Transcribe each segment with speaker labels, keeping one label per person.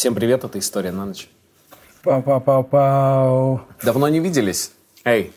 Speaker 1: Всем привет, это «История на ночь».
Speaker 2: Пау-пау-пау-пау.
Speaker 1: Давно не виделись? Эй,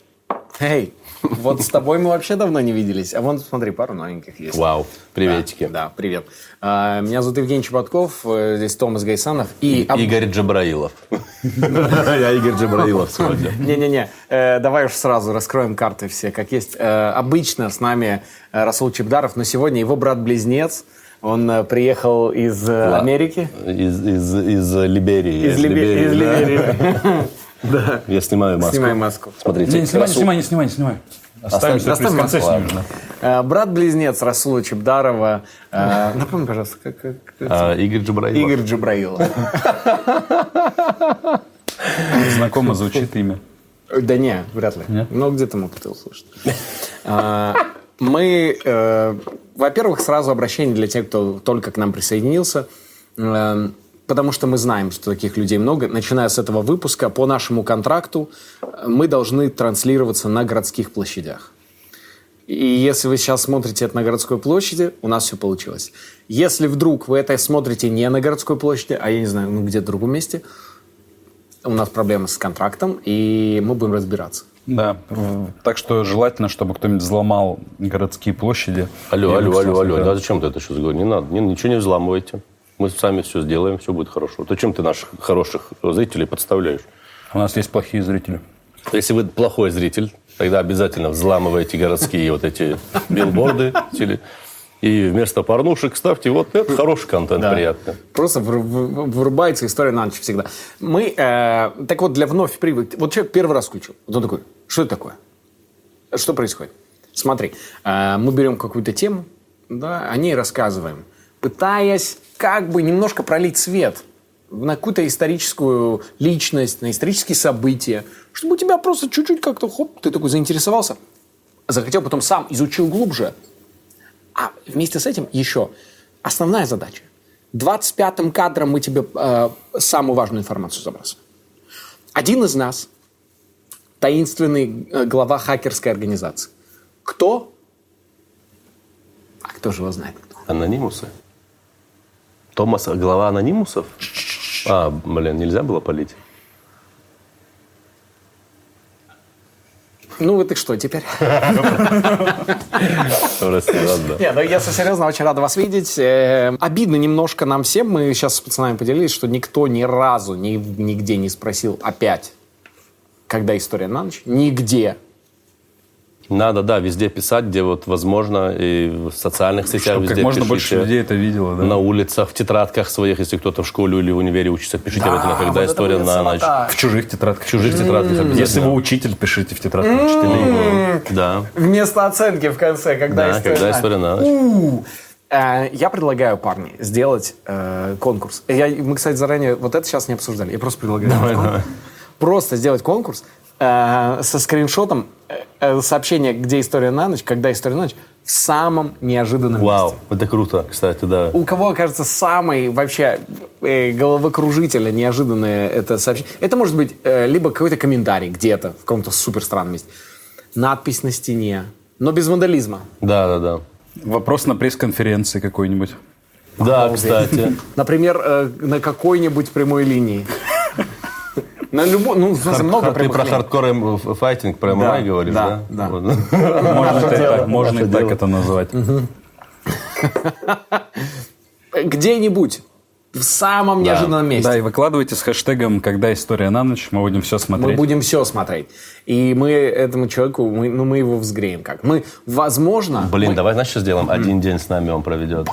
Speaker 1: эй, вот с тобой мы вообще давно не виделись. А вон, смотри, пару новеньких есть.
Speaker 3: Вау, приветики.
Speaker 1: Да, да, привет. А, Меня зовут Евгений Чеботков, э, здесь Томас Гайсанов. И... об-
Speaker 3: Игорь Джабраилов. Я Игорь Джабраилов сегодня.
Speaker 1: Не-не-не, э, давай уж сразу раскроем карты все, как есть. Э, обычно с нами Расул Чебдаров, но сегодня его брат-близнец, он э, приехал из э, Америки.
Speaker 3: Из, из, из Либерии.
Speaker 1: Из, Либе- из
Speaker 3: да.
Speaker 1: Либерии. Да.
Speaker 3: Я снимаю маску.
Speaker 1: Снимай маску.
Speaker 3: Смотрите.
Speaker 2: Не, не снимай, не снимай, не снимай, не снимай. Оставим,
Speaker 3: Оставим,
Speaker 2: сюрприз. в конце
Speaker 1: оставим
Speaker 2: снимем.
Speaker 1: Э, Брат-близнец Расула Чебдарова. Напомни, пожалуйста, как, как- как-
Speaker 3: А, Игорь Джабраилов.
Speaker 1: Игорь Джабраилов.
Speaker 2: да. Знакомо звучит имя.
Speaker 1: Да не, вряд ли.
Speaker 2: Нет?
Speaker 1: Но где-то мог ты услышать. Мы, во-первых, сразу обращение для тех, кто только к нам присоединился. Э, Потому что мы знаем, что таких людей много. Начиная с этого выпуска, по нашему контракту э, мы должны транслироваться на городских площадях. И если вы сейчас смотрите это на городской площади, у нас все получилось. Если вдруг вы это смотрите не на городской площади, а я не знаю, ну где-то в другом месте, у нас проблемы с контрактом, и мы будем разбираться.
Speaker 2: Да. Так что желательно, чтобы кто-нибудь взломал городские площади.
Speaker 3: Алло, алло, алло, алло. Да зачем ты это сейчас говоришь? Не надо, не- ничего не взламывайте. Мы сами все сделаем, все будет хорошо. Зачем ты наших хороших зрителей подставляешь?
Speaker 2: У нас есть плохие зрители.
Speaker 3: Если вы плохой зритель, тогда обязательно взламывайте городские вот эти билборды. И вместо порнушек ставьте вот это хороший контент, приятный.
Speaker 1: Просто вру- вру- вырубается история на ночь всегда. Мы, э, так вот, для вновь прибыль. Вот человек первый раз включил. Вот он такой, что это такое? Что происходит? Смотри, э, мы берем какую-то тему, да, о ней рассказываем, пытаясь как бы немножко пролить свет на какую-то историческую личность, на исторические события, чтобы у тебя просто чуть-чуть как-то, хоп, ты такой заинтересовался, захотел, потом сам изучил глубже, а вместе с этим еще основная задача. 25-м кадром мы тебе э, самую важную информацию забрасываем. Один из нас, таинственный э, глава хакерской организации. Кто? А кто же его знает? Кто?
Speaker 3: Анонимусы? Томас, глава анонимусов? А, блин, нельзя было полить?
Speaker 1: Ну, вот и что теперь? Не, ну если серьезно, очень рада вас видеть. Э, Обидно немножко нам всем. Мы сейчас с пацанами поделились, что никто ни разу ни- нигде не спросил опять, когда история на ночь. Нигде.
Speaker 3: Надо, да, везде писать, где вот возможно, и в социальных сетях
Speaker 2: Чтобы
Speaker 3: везде
Speaker 2: как можно
Speaker 3: пишите.
Speaker 2: больше людей это видело. Да?
Speaker 3: На улицах, в тетрадках своих, если кто-то в школе или в универе учится, пишите обязательно, когда
Speaker 1: вот это
Speaker 3: история
Speaker 1: будет
Speaker 3: на ночь.
Speaker 2: В чужих тетрадках.
Speaker 3: В чужих тетрадках обязательно.
Speaker 2: Если вы учитель, пишите в тетрадках учителей.
Speaker 3: Да,
Speaker 1: Вместо оценки в конце, когда
Speaker 3: да,
Speaker 1: история
Speaker 3: когда
Speaker 1: на
Speaker 3: история на ночь.
Speaker 1: Э, Я предлагаю, парни, сделать э, конкурс. Я, мы, кстати, заранее вот это сейчас не обсуждали. Я просто предлагаю. сделать конкурс. Просто сделать конкурс э, со скриншотом э, э, сообщения, где история на ночь, когда история на ночь, в самом неожиданном
Speaker 3: Вау,
Speaker 1: месте.
Speaker 3: это круто, кстати, да.
Speaker 1: У кого окажется самый вообще э, головокружительно неожиданное это сообщение? Это может быть э, либо какой-то комментарий где-то в каком-то супер странном месте, надпись на стене, но без вандализма.
Speaker 3: Да, да, да.
Speaker 2: Вопрос на пресс-конференции какой-нибудь.
Speaker 3: Да, кстати.
Speaker 1: Например, э, на какой-нибудь прямой линии. На любой, ну, в смысле, много
Speaker 3: Ты
Speaker 1: прямых
Speaker 3: про hardcore fighting, про ММА
Speaker 1: Да,
Speaker 3: говоришь,
Speaker 1: да,
Speaker 3: да?
Speaker 1: да.
Speaker 3: Вот.
Speaker 2: Можно, это и так, можно и так это назвать.
Speaker 1: Где-нибудь в самом неожиданном месте.
Speaker 2: Да, и выкладывайте с хэштегом «Когда история на ночь». Мы будем все
Speaker 1: Мы
Speaker 2: смотреть.
Speaker 1: будем все смотреть. И мы этому человеку, мы, ну, мы его взгреем как. Мы, возможно...
Speaker 3: Блин,
Speaker 1: мы-
Speaker 3: давай, знаешь, что сделаем? Один день с нами он проведет.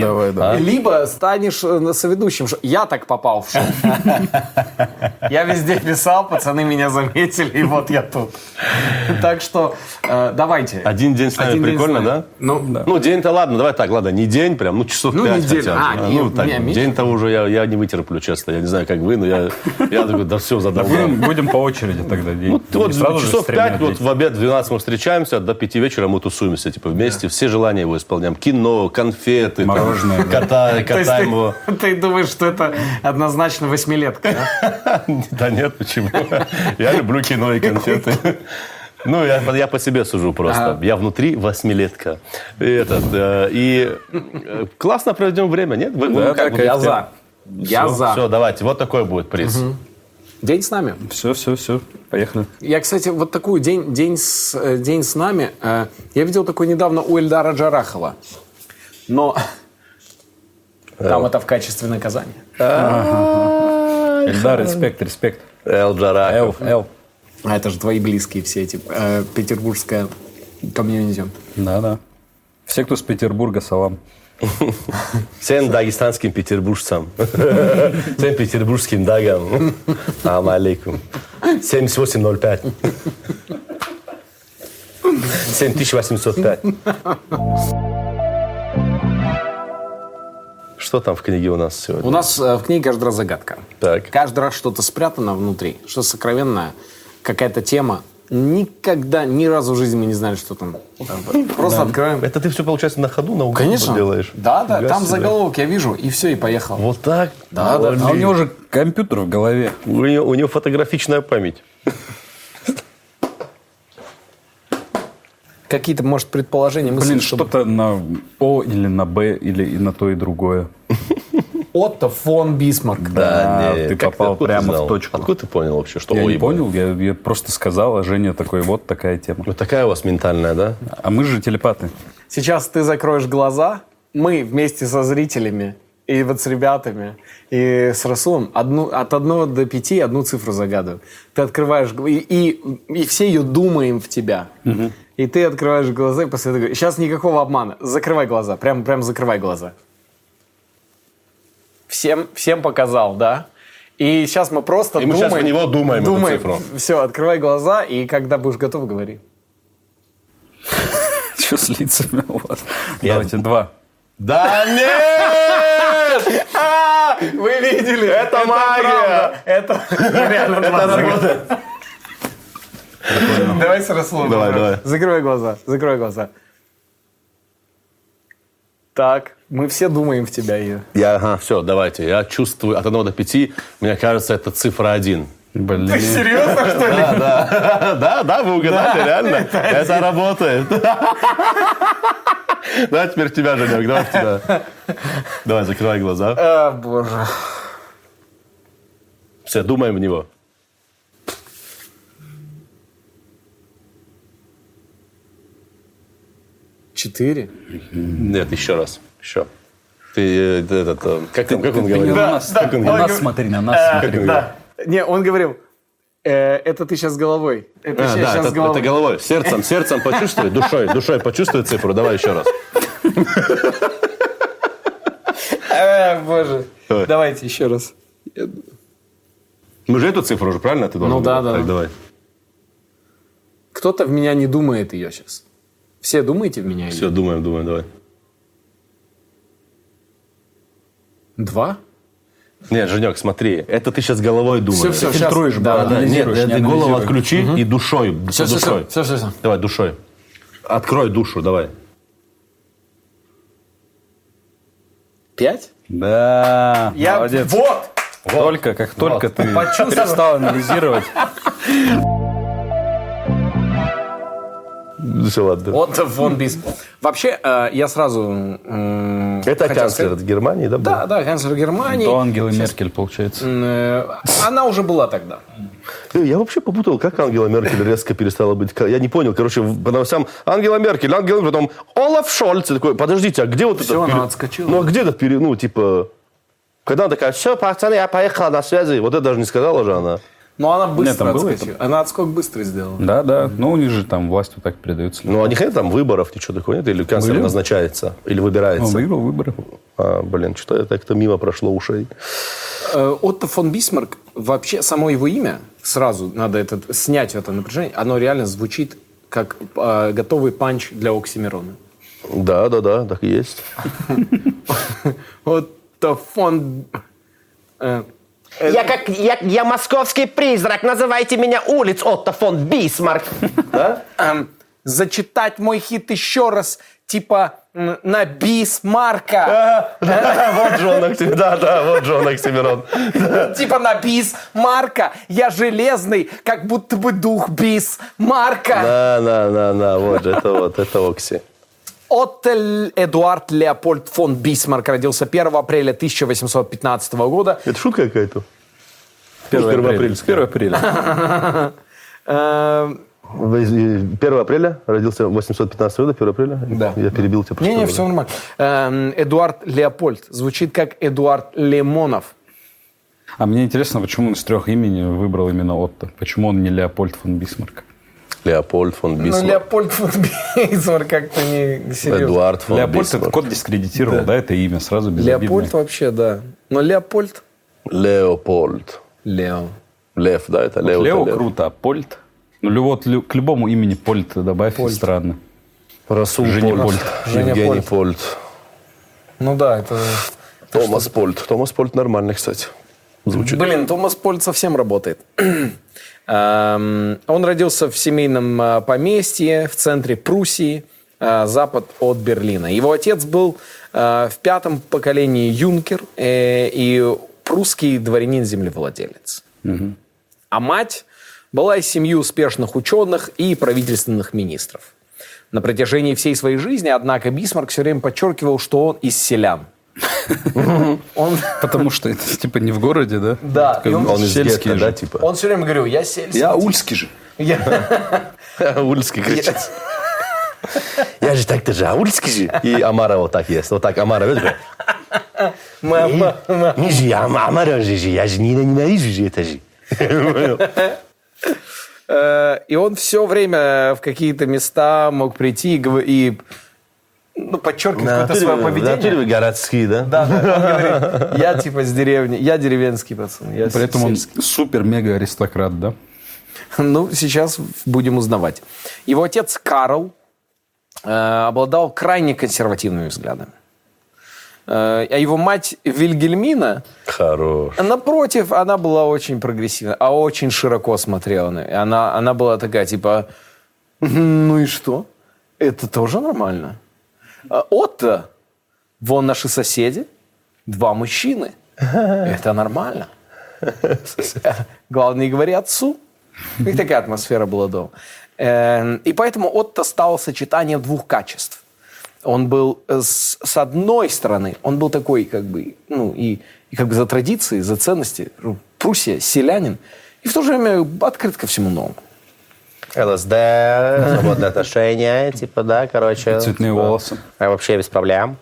Speaker 2: Давай, да.
Speaker 1: Либо станешь э, соведущим. Я так попал в шоу. Я везде писал, пацаны меня заметили, и вот я тут. Так что э, давайте.
Speaker 3: Один день с нами
Speaker 1: Один день
Speaker 3: прикольно, да?
Speaker 1: Ну, да.
Speaker 3: Ну, день-то ладно, давай так, ладно, не день прям, ну, часов
Speaker 1: Ну,
Speaker 3: пять
Speaker 1: неделю.
Speaker 3: хотя бы.
Speaker 1: А,
Speaker 3: А,
Speaker 1: не-
Speaker 3: ну, так,
Speaker 1: не, меньше.
Speaker 3: день-то уже я, я не вытерплю, честно, я не знаю, как вы, но я, я такой, да все, задолбал.
Speaker 2: Будем, будем по очереди тогда. день.
Speaker 3: Ну, вот часов
Speaker 2: с тремя
Speaker 3: пять, вот
Speaker 2: ответить.
Speaker 3: в обед 12 мы встречаемся, до 5 вечера мы тусуемся, типа, вместе, все желания его исполняем. Кино, конфеты,
Speaker 2: Мороженое,
Speaker 3: катаем его.
Speaker 1: ты, ты думаешь, что это однозначно восьмилетка, да?
Speaker 3: Да нет, почему? Я люблю кино и конфеты. Ну, я, я по себе сужу просто.
Speaker 1: Ага.
Speaker 3: Я внутри восьмилетка. И, этот, э, и э, классно проведем время, нет? Вы- вы
Speaker 2: Да,
Speaker 3: как
Speaker 1: Я за. Я за.
Speaker 3: Все, давайте, вот такой будет приз.
Speaker 1: День с нами.
Speaker 2: Все, все, все. Поехали.
Speaker 1: Я, кстати, вот такую день, день, с, э, день с нами, э, я видел такой недавно у Эльдара Джарахова. Но там это в качестве наказания.
Speaker 2: Эльдар, респект, респект.
Speaker 3: Эл Джарахов.
Speaker 2: Эл, эл.
Speaker 1: А это же твои близкие все эти, э, петербургское комьюнити.
Speaker 2: Да, да. Все, кто с Петербурга, салам.
Speaker 3: Всем дагестанским петербуржцам. Всем петербургским дагам. Алам алейкум. 7805. 7805. Что там в книге у нас сегодня?
Speaker 1: У нас э, в книге каждый раз загадка.
Speaker 3: Так.
Speaker 1: Каждый раз что-то спрятано внутри, что-то сокровенное, какая-то тема. Никогда, ни разу в жизни мы не знали, что там. Просто открываем.
Speaker 3: Это ты все, получается, на ходу науку
Speaker 1: Конечно.
Speaker 3: делаешь?
Speaker 1: Да, да,
Speaker 3: Фига
Speaker 1: там
Speaker 3: себе.
Speaker 1: заголовок я вижу, и все, и поехал.
Speaker 3: Вот так?
Speaker 1: Да, да.
Speaker 2: А у него же компьютер в голове.
Speaker 3: У него, у него фотографичная память.
Speaker 1: Какие-то, может, предположения, мысли,
Speaker 2: Блин, что-то на О или на Б, или и на то, и другое.
Speaker 1: Отто фон Бисмарк.
Speaker 2: Да,
Speaker 3: не,
Speaker 2: ты
Speaker 3: как
Speaker 2: попал
Speaker 3: откуда
Speaker 2: прямо
Speaker 3: знал?
Speaker 2: в точку.
Speaker 3: Откуда ты понял вообще, что
Speaker 2: Я
Speaker 3: ой,
Speaker 2: не понял, я, я просто сказал, а Женя такой, вот такая тема.
Speaker 3: Вот такая у вас ментальная, да?
Speaker 2: А мы же телепаты.
Speaker 1: Сейчас ты закроешь глаза, мы вместе со зрителями и вот с ребятами, и с Расулом одну, от 1 до 5 одну цифру загадываем. Ты открываешь, и, и, и все ее думаем в тебя. И ты открываешь глаза и после этого говоришь, сейчас никакого обмана, закрывай глаза, прям, прям закрывай глаза. Всем, всем показал, да? И сейчас мы просто
Speaker 3: И мы
Speaker 1: думаем.
Speaker 3: щас в него думаем эту цифру.
Speaker 1: Все, открывай глаза, и когда будешь готов, говори.
Speaker 2: Что с лицами у вас? Давайте два.
Speaker 3: Да нет!
Speaker 1: А, вы видели? Это,
Speaker 3: магия!
Speaker 1: Это реально
Speaker 3: Это работает.
Speaker 1: Давай с Расулом.
Speaker 3: Давай, давай.
Speaker 1: Закрывай глаза, закрывай глаза. Так, мы все думаем в тебя ее.
Speaker 3: Я, ага, все, давайте. Я чувствую от 1 до 5, мне кажется, это цифра 1.
Speaker 2: Блин.
Speaker 1: Серьезно, что ли?
Speaker 3: Да, да, да, да, вы угадали, реально. Это работает. Давай теперь в тебя, Женек, давай в тебя. Давай, закрывай глаза.
Speaker 1: А, боже.
Speaker 3: Все, думаем в него.
Speaker 1: Четыре?
Speaker 3: Нет, еще раз. Еще. Ты, э, этот, э, как, там, как он
Speaker 2: Ты не
Speaker 3: говорит?
Speaker 2: на нас,
Speaker 1: да,
Speaker 2: как он- на нас
Speaker 1: говорит-
Speaker 2: смотри, на нас
Speaker 3: Как
Speaker 2: смотри.
Speaker 3: говорит?
Speaker 1: Не, он говорил, э, это ты сейчас головой. Это
Speaker 3: А, да,
Speaker 1: щас
Speaker 3: это, это головой. Сердцем, сердцем почувствуй, душой, душой почувствуй цифру. Давай еще раз.
Speaker 1: Э, боже.
Speaker 3: Давай.
Speaker 1: Давайте еще раз.
Speaker 3: Мы же эту цифру уже, правильно? Ты должен
Speaker 1: Ну да, да.
Speaker 3: Так, давай.
Speaker 1: Кто-то в меня не думает ее сейчас. Все думаете в меня?
Speaker 3: Все, думаем, думаем, давай.
Speaker 1: Два?
Speaker 3: Нет, Женек, смотри, это ты сейчас головой думаешь.
Speaker 1: Все, все,
Speaker 2: фильтруешь,
Speaker 1: сейчас.
Speaker 2: да,
Speaker 1: Да,
Speaker 3: нет,
Speaker 2: анализируешь,
Speaker 3: ты
Speaker 2: не
Speaker 3: голову отключи и душой.
Speaker 1: Все, все,
Speaker 3: душой.
Speaker 1: все, все, все.
Speaker 3: Давай, душой. Открой душу, давай.
Speaker 1: Пять?
Speaker 2: Да,
Speaker 1: Я...
Speaker 2: молодец.
Speaker 1: Вот!
Speaker 2: Только, как только ты
Speaker 1: Почувствовал.
Speaker 2: перестал анализировать,
Speaker 3: Все, ладно.
Speaker 1: Отто фон Бис. Вообще, э, я сразу...
Speaker 3: Это канцлер
Speaker 1: сказать-
Speaker 3: Германии, да? был?
Speaker 1: Да, да, канцлер Германии.
Speaker 2: до Ангелы Меркель, получается.
Speaker 1: Э, Она уже была тогда.
Speaker 3: Э, Я вообще попутал, как Ангела Меркель резко перестала быть... Я не понял, короче, по новостям Ангела Меркель, Ангела Меркель, потом Олаф Шольц. Я такой, подождите, а где вот
Speaker 1: Всё,
Speaker 3: это...
Speaker 1: она отскочила.
Speaker 3: Ну, а где этот пере... Ну, типа... Когда она такая, все, пацаны, я поехала на связи. Вот это даже не сказала же она.
Speaker 1: Но она быстро
Speaker 2: там было
Speaker 1: отскочила. Она отскок быстро сделала.
Speaker 2: Да, да. Ну, у них же там власть вот так передается.
Speaker 3: Ну, не хотят там выборов, ничего такого нет? Или канцлер
Speaker 2: Были?
Speaker 3: назначается? Или
Speaker 2: Он
Speaker 3: выбирается?
Speaker 2: выиграл выборы.
Speaker 3: А, блин, что-то это как-то мимо прошло ушей.
Speaker 1: Э, Отто фон Бисмарк, вообще само его имя, сразу надо этот, снять это напряжение, оно реально звучит как э, готовый панч для Оксимирона.
Speaker 3: Да, да, да, так и есть.
Speaker 1: Отто фон...
Speaker 4: Я как я, я московский призрак, называйте меня улиц Отто фон Бисмарк.
Speaker 1: эм, зачитать мой хит еще раз, типа на Бисмарка.
Speaker 3: Вот же он, Окси- да, да, вот же он, Оксимирон.
Speaker 1: Типа на Бисмарка. Я железный, как будто бы дух Бисмарка.
Speaker 3: На, на, на, на, вот же, это вот, это Окси.
Speaker 1: Отто Л- Эдуард Леопольд фон Бисмарк родился 1 апреля 1815 года.
Speaker 3: Это шутка какая-то?
Speaker 2: 1
Speaker 3: Первоапрельская.
Speaker 2: 1 апреля.
Speaker 1: Э,
Speaker 3: 1 апреля родился 815 года, 1 апреля?
Speaker 1: Да.
Speaker 3: Я перебил тебя.
Speaker 1: Не-не,
Speaker 3: просто.
Speaker 1: все нормально. Эм, Эдуард Леопольд. Звучит как Эдуард Лемонов.
Speaker 2: А мне интересно, почему он из трех имени выбрал именно Отто? Почему он не Леопольд фон Бисмарк?
Speaker 3: Леопольд фон
Speaker 1: Ну,
Speaker 3: Бисмарк.
Speaker 1: Леопольд фон Бисмарк как-то не серьезно.
Speaker 3: Эдуард фон
Speaker 2: Леопольд
Speaker 3: Бисмарк.
Speaker 2: этот код дискредитировал, да. это имя сразу безобидное.
Speaker 1: Леопольд вообще, да. Но Леопольд...
Speaker 3: Леопольд.
Speaker 1: Лео.
Speaker 3: Лев, да, это
Speaker 2: Вот
Speaker 3: Лео.
Speaker 2: Лео
Speaker 3: это
Speaker 2: круто, а Польт? Ну, вот к любому имени Польт добавь, и странно.
Speaker 3: Расул
Speaker 2: Женя
Speaker 3: Польт.
Speaker 2: Польт.
Speaker 1: Женя
Speaker 3: Евгений
Speaker 1: Польт.
Speaker 3: Польт.
Speaker 1: Ну да, это...
Speaker 3: Томас Польт. Томас Польт нормальный, кстати. Звучит.
Speaker 1: Блин, Томас Польт совсем работает. Эм, Он родился в семейном э, поместье в центре Пруссии, э, запад от Берлина. Его отец был э, в пятом поколении юнкер и прусский дворянин-землевладелец. А мать была из семьи успешных ученых и правительственных министров. На протяжении всей своей жизни, однако, Бисмарк все время подчеркивал, что он из селян. Он,
Speaker 2: Потому что это типа не в городе, да?
Speaker 1: Да, и он-
Speaker 3: Он из
Speaker 2: сельский
Speaker 3: гетто, да, типа?
Speaker 1: он все время говорил, я сельский.
Speaker 2: Я ульский же.
Speaker 1: Я-
Speaker 3: Ульский кричит. Я же так-то же, аульский же. И Амара вот так ест. Вот так Амара видишь?
Speaker 1: Мама, мама.
Speaker 3: Не же, Амара же, я же не ненавижу же это же.
Speaker 1: Э, И он все время в какие-то места мог прийти и ну, подчеркивать какое-то свое поведение.
Speaker 3: вы городские, да?
Speaker 1: Да, да, он говорит, я типа с деревни, я деревенский пацан. Я
Speaker 2: При этом он
Speaker 1: сельский».
Speaker 2: супер-мега-аристократ, да?
Speaker 1: Ну, сейчас будем узнавать. Его отец Карл э, обладал крайне консервативными взглядами. Э, а его мать Вильгельмина,
Speaker 3: Хорош.
Speaker 1: напротив, она была очень прогрессивна, а очень широко смотрела. на- и Она, она была такая, типа, ну и что? Это тоже нормально. А Отто, вон наши соседи, два мужчины. Это нормально. Главное, не говори отцу. Них такая атмосфера была дома. Э, И поэтому Отто стал сочетанием двух качеств. Он был, э, с, с одной стороны, он был такой, как бы, ну, и, и как бы за традиции, за ценности, ну, Пруссия, селянин, и в то же время открыт ко всему новому.
Speaker 4: ЛСД, свободные отношения, типа, да, короче.
Speaker 2: Цветные волосы.
Speaker 4: а Вообще без проблем.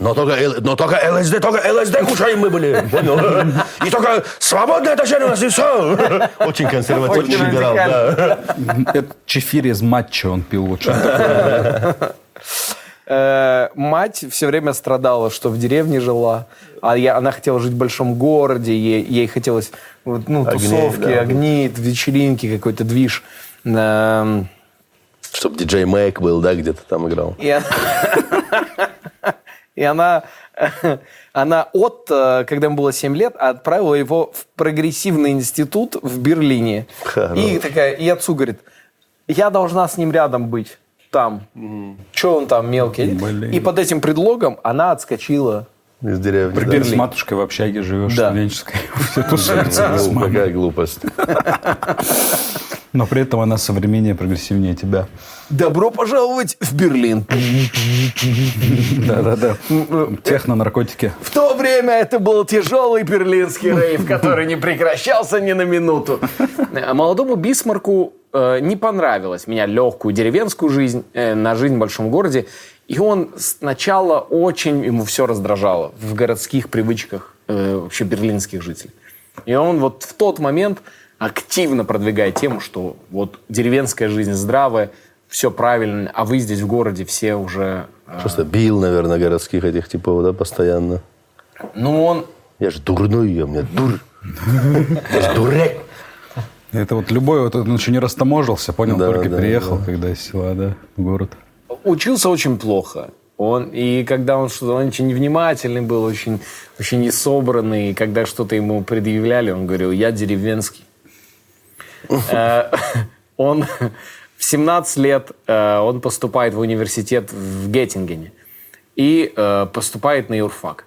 Speaker 3: Но только, но только ЛСД, только ЛСД кушаем мы были. Понял? И только свободное отношение у нас и все. Очень консервативный
Speaker 1: Очень
Speaker 3: либерал, да.
Speaker 2: Это чефир из матча он пил. Что
Speaker 1: Э, мать все время страдала, что в деревне жила, а я, она хотела жить в большом городе, ей, ей хотелось ну,
Speaker 3: Огней,
Speaker 1: тусовки,
Speaker 3: да.
Speaker 1: огни, вечеринки, какой-то движ. Эм,
Speaker 3: Чтоб диджей Мэйк был, да, где-то там играл.
Speaker 1: И она, она, от, э, когда ему было 7 лет, отправила его в прогрессивный институт в Берлине.
Speaker 3: Хорош.
Speaker 1: И такая, и отцу говорит, я должна с ним рядом быть там. Че он там мелкий?
Speaker 2: Блин.
Speaker 1: И под этим предлогом она отскочила.
Speaker 3: Из деревни. да.
Speaker 2: Ты с матушкой в общаге живешь,
Speaker 1: Да.
Speaker 2: студенческой. Все тусуются.
Speaker 3: Какая глупость.
Speaker 2: Но при этом она современнее, прогрессивнее тебя.
Speaker 1: Добро пожаловать в Берлин.
Speaker 2: Да-да-да. Техно, наркотики.
Speaker 1: В то время это был тяжелый берлинский рейв, который не прекращался ни на минуту. А Молодому Бисмарку э, не понравилось менять легкую деревенскую жизнь э, на жизнь в большом городе. И он сначала очень ему все раздражало в городских привычках э, вообще берлинских жителей. И он вот в тот момент активно продвигает тему, что вот деревенская жизнь здравая, все правильно, а вы здесь в городе все уже... э,
Speaker 3: Просто бил, наверное, городских этих типов, да, постоянно.
Speaker 1: ну, он
Speaker 3: Я же дурной, я у меня дур. Я же дурак.
Speaker 2: Это вот любой, вот он еще не растаможился, понял,
Speaker 3: Да,
Speaker 2: только
Speaker 3: да,
Speaker 2: приехал,
Speaker 3: да.
Speaker 2: когда из села, да, в город.
Speaker 1: учился очень плохо. Он, и когда он что-то, он очень невнимательный был, очень, очень несобранный. И когда что-то ему предъявляли, он говорил, я деревенский. Э, Он в 17 лет э, он поступает в университет в Геттингене и э, поступает на юрфак.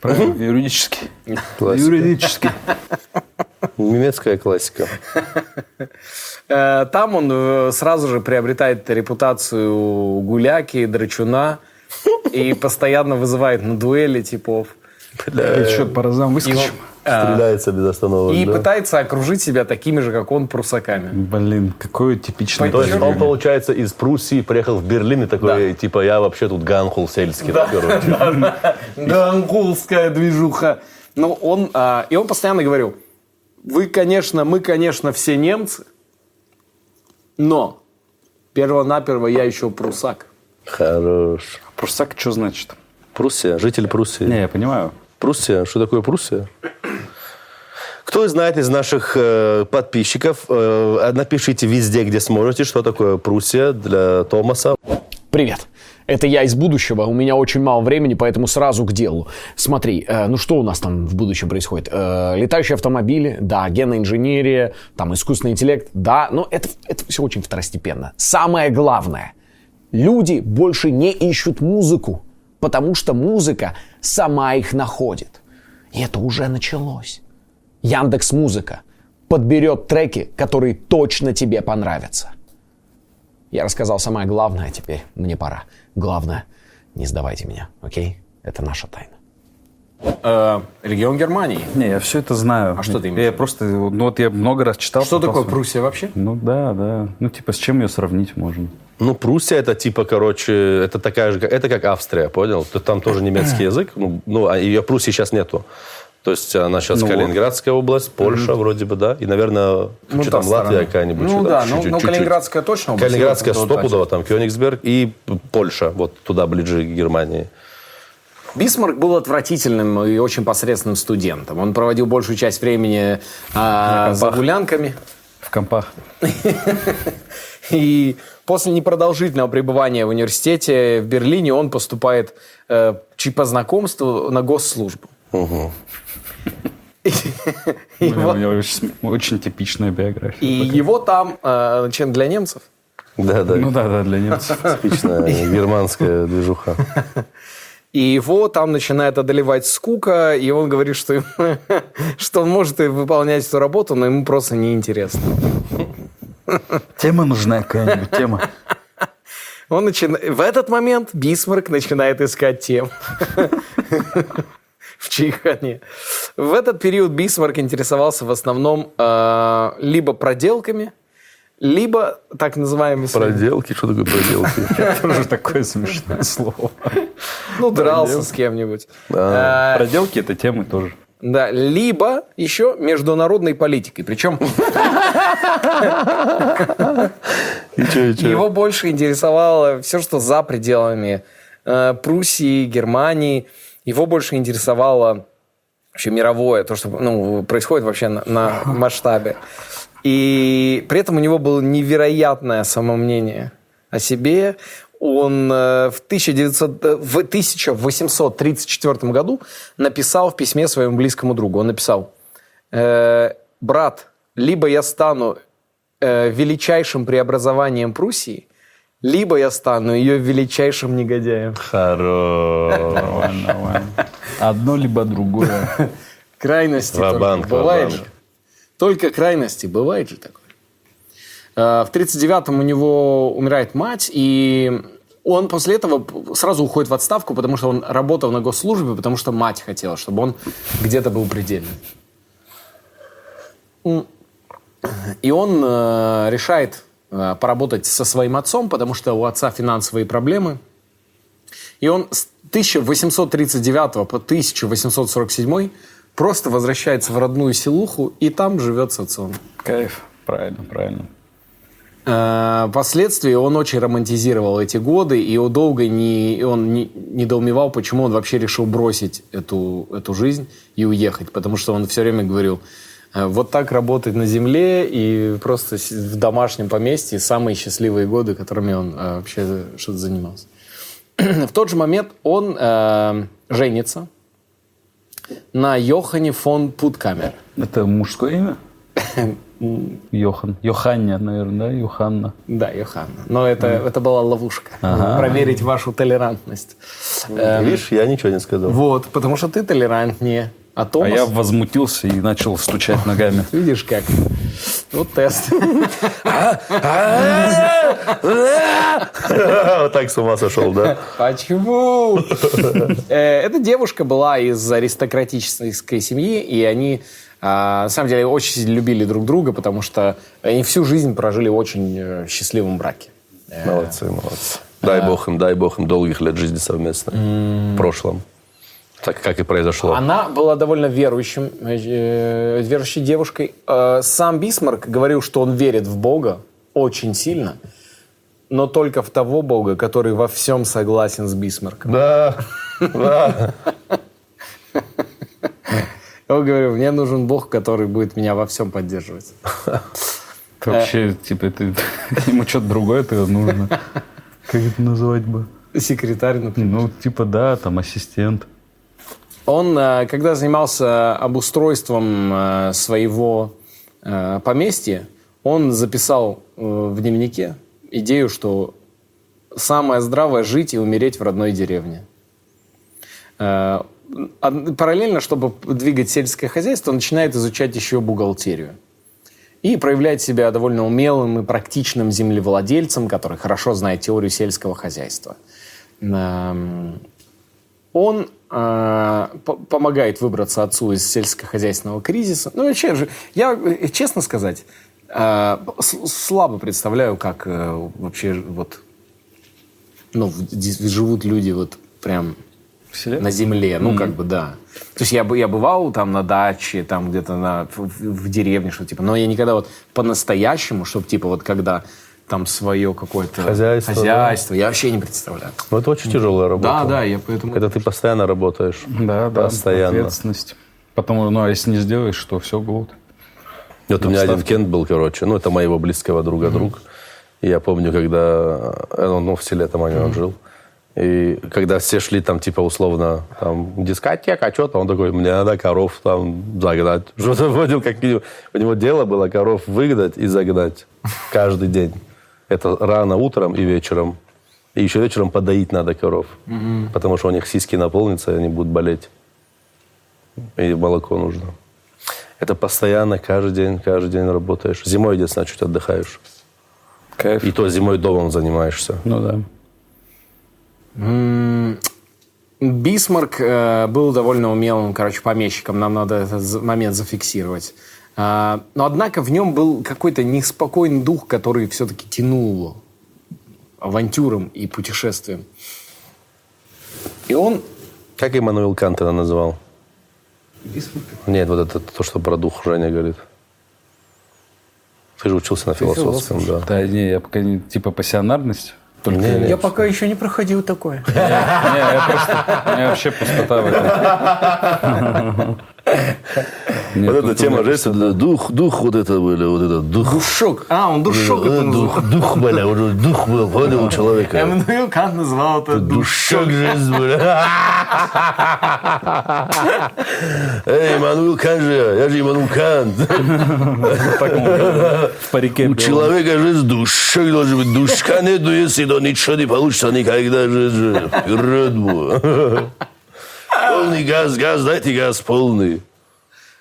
Speaker 2: Правильно? Юридически.
Speaker 3: Классика.
Speaker 2: Юридически.
Speaker 3: Немецкая классика.
Speaker 1: Там он сразу же приобретает репутацию гуляки, драчуна и постоянно вызывает на дуэли типов.
Speaker 2: И счет по разам выскочим.
Speaker 1: Э,
Speaker 3: Стреляется без остановок.
Speaker 1: и
Speaker 3: да.
Speaker 1: пытается окружить себя такими же, как он, прусаками.
Speaker 2: Блин, какое типичное...
Speaker 3: То есть он, получается, из Пруссии приехал в Берлин и такой, типа, я вообще тут ганхул сельский. да, короче.
Speaker 1: Гангулская движуха. Ну, он, а, и он постоянно говорил, вы, конечно, мы, конечно, все немцы, но перво-наперво я еще прусак.
Speaker 3: Хорош.
Speaker 2: Прусак что значит?
Speaker 3: Пруссия, житель Пруссии.
Speaker 2: Не, я понимаю.
Speaker 3: Пруссия, что такое Пруссия? Кто знает из наших э, подписчиков, э, напишите везде, где сможете, что такое Пруссия для Томаса.
Speaker 5: Привет. Это я из будущего. У меня очень мало времени, поэтому сразу к делу. Смотри, э, ну что у нас там в будущем происходит? Э, летающие автомобили, да, генная инженерия, там искусственный интеллект, да, но это, это все очень второстепенно. Самое главное, люди больше не ищут музыку, потому что музыка сама их находит. И это уже началось. Яндекс Музыка подберет треки, которые точно тебе понравятся. Я рассказал самое главное, а теперь мне пора. Главное, не сдавайте меня, окей? Это наша тайна.
Speaker 1: Э, регион Германии.
Speaker 2: Не, я все это знаю.
Speaker 1: А что ты имеешь в
Speaker 2: Я просто, ну вот я много раз читал.
Speaker 1: Что такое Пруссия вообще?
Speaker 2: Ну да, да. Ну типа с чем ее сравнить можно?
Speaker 3: Ну, Пруссия это типа, короче, это такая же, это как Австрия, понял? Там тоже немецкий язык, ну, ну а ее Пруссии сейчас нету. То есть она сейчас
Speaker 1: Ну.
Speaker 3: Калининградская область, Польша вроде бы, да, и, наверное,
Speaker 1: Ну,
Speaker 3: что
Speaker 1: та
Speaker 3: там, Латвия
Speaker 1: сторона.
Speaker 3: какая-нибудь.
Speaker 1: Ну
Speaker 3: что
Speaker 1: да, ну,
Speaker 3: чуть-чуть,
Speaker 1: ну,
Speaker 3: чуть-чуть.
Speaker 1: Калининградская точно область.
Speaker 3: Калининградская стопудово, там Кёнигсберг и Польша, вот туда ближе к Германии.
Speaker 1: Бисмарк был отвратительным и очень посредственным студентом. Он проводил большую часть времени а, за гулянками.
Speaker 2: В компах.
Speaker 1: И после непродолжительного пребывания в университете в Берлине он поступает э, по знакомству на госслужбу. И
Speaker 2: У
Speaker 1: его-
Speaker 2: меня очень, типичная биография.
Speaker 1: И его там, э, чем для немцев,
Speaker 3: Да, да,
Speaker 2: Ну да, да, для немцев.
Speaker 3: типичная германская движуха.
Speaker 1: и его там начинает одолевать скука, и он говорит, что, ему- что он может и выполнять эту работу, но ему просто неинтересно.
Speaker 2: Тема нужна какая-нибудь, тема.
Speaker 1: Он начина... В этот момент Бисмарк начинает искать тем в Чайхане. В этот период Бисмарк интересовался в основном э, либо проделками, либо так называемыми...
Speaker 3: Проделки, что такое проделки?
Speaker 2: Тоже такое смешное слово.
Speaker 1: Ну, дрался с кем-нибудь. Э,
Speaker 2: Проделки это темы тоже.
Speaker 1: Да, либо еще международной политикой. Причем
Speaker 3: И чё, и чё?
Speaker 1: его больше интересовало все, что за пределами э, Пруссии, Германии. Его больше интересовало вообще мировое, то, что ну, происходит вообще на, на масштабе. И при этом у него было невероятное самомнение о себе. Он э, в, 1900, э, в 1834 году написал в письме своему близкому другу. Он написал, «Э, брат, либо я стану э, величайшим преобразованием Пруссии, либо я стану ее величайшим негодяем.
Speaker 3: Хорош.
Speaker 2: Одно либо другое.
Speaker 1: Крайности. Бывает же. Только крайности. Бывает же такое. Э, В 39-м у него умирает мать, и он после этого сразу уходит в отставку, потому что он работал на госслужбе, потому что мать хотела, чтобы он где-то был предельный. И он э, решает э, поработать со своим отцом, потому что у отца финансовые проблемы. И он с 1839 по 1847 просто возвращается в родную селуху и там живет с отцом.
Speaker 2: Кайф. Правильно, правильно.
Speaker 1: Э, Впоследствии он очень романтизировал эти годы, и он долго не, он не, недоумевал, почему он вообще решил бросить эту, эту жизнь и уехать. Потому что он все время говорил, вот так работать на земле и просто в домашнем поместье самые счастливые годы, которыми он э, вообще что-то занимался. В тот же момент он э, женится на Йохане фон Путкамер.
Speaker 2: Это мужское имя? Йохан. Йоханна, наверное, да? Йоханна.
Speaker 1: Да, Йоханна. Но это, это была ловушка. Проверить вашу толерантность. Эм,
Speaker 3: Видишь, я ничего не сказал.
Speaker 1: вот, потому что ты толерантнее. А
Speaker 2: А я возмутился и начал стучать ногами.
Speaker 1: видишь как? Вот тест.
Speaker 3: Вот так с ума сошел, да?
Speaker 1: Почему? Э, Эта девушка была из аристократической семьи, и они, а, на самом деле, очень любили друг друга, потому что они всю жизнь прожили в очень э, счастливом браке.
Speaker 3: Молодцы, молодцы. Дай бог им, дай бог им долгих лет жизни совместно. В прошлом. Так как и произошло.
Speaker 1: Она была довольно верующим, э, верующей девушкой. Э, Сам Бисмарк говорил, что он верит в Бога очень сильно, но только в того Бога, который во всем согласен с Бисмарком.
Speaker 3: Да, да.
Speaker 1: Он говорил, мне нужен Бог, который будет меня во всем поддерживать.
Speaker 2: Вообще, типа, это, ему что-то другое тогда нужно. Как это называть бы?
Speaker 1: Секретарь, например.
Speaker 2: Ну, типа, да, там ассистент.
Speaker 1: Он, э, когда занимался обустройством э, своего э, поместья, он записал в дневнике идею, что самое здравое жить и умереть в родной деревне. Параллельно, чтобы двигать сельское хозяйство, он начинает изучать еще бухгалтерию. И проявляет себя довольно умелым и практичным землевладельцем, который хорошо знает теорию сельского хозяйства. Эм, Он помогает выбраться отцу из сельскохозяйственного кризиса. Ну, вообще же, я, э, честно сказать, э, слабо представляю, как э, вообще вот, ну, живут люди вот прям на земле, ну, как бы, да. То есть я, я бывал там на даче, там где-то на, в, в деревне, что типа, но я никогда вот по-настоящему, чтобы типа вот когда там свое какое-то
Speaker 3: Хозяйство,
Speaker 1: хозяйство я вообще не представляю.
Speaker 3: Ну, это очень тяжелая работа.
Speaker 1: Да, да, я поэтому...
Speaker 3: Когда ты постоянно работаешь.
Speaker 2: Да, да.
Speaker 3: Постоянно.
Speaker 2: Ответственность. Потому, ну, а если не сделаешь, то все, год.
Speaker 3: Вот у меня один Кент был, короче, ну, это моего близкого друга друг. И я помню, когда э, он ну, в селе там он жил. И когда все шли там, типа, условно, там, дискотека, что-то, он такой, мне надо коров там загнать. Что-то вроде как у него дело было коров выгнать и загнать каждый день. Это рано утром и вечером. И еще вечером подоить надо коров. Потому что у них сиськи наполнятся, и они будут болеть. И молоко нужно. Это постоянно, каждый день, каждый день работаешь. Зимой, единственное, чуть отдыхаешь.
Speaker 2: Кайф.
Speaker 3: И то зимой домом занимаешься.
Speaker 2: Ну да.
Speaker 1: Бисмарк э, был довольно умелым, короче, помещиком. Нам надо этот момент зафиксировать. А, но, однако, в нем был какой-то неспокойный дух, который все-таки тянул авантюрам и путешествиям. И он...
Speaker 3: Как Иммануил Кант это называл? Нет, вот это то, что про дух Женя говорит. Ты же учился на философском, да.
Speaker 2: Да, не, я пока не, типа пассионарность. Только
Speaker 3: Не, не.
Speaker 1: Я пока еще не проходил такое.
Speaker 2: Не, я просто... У меня вообще пустота в этом. Нет,
Speaker 3: Вот эта
Speaker 2: тут
Speaker 3: тема это дух, дух вот это были, вот этот дух.
Speaker 1: Душок. А, он душок это.
Speaker 3: Дух, дух, бля, уже дух был, понял, у человека.
Speaker 1: Эммануил Кант называл это
Speaker 3: Душок жизнь, бля. Эй, Иммануил Кант же, я, же Иммануил Кант.
Speaker 2: в парике
Speaker 3: У человека жизнь душок должен быть. Душка нету, если то ничего не получится никогда же. Вперед, бу. Полный газ, газ, дайте газ полный.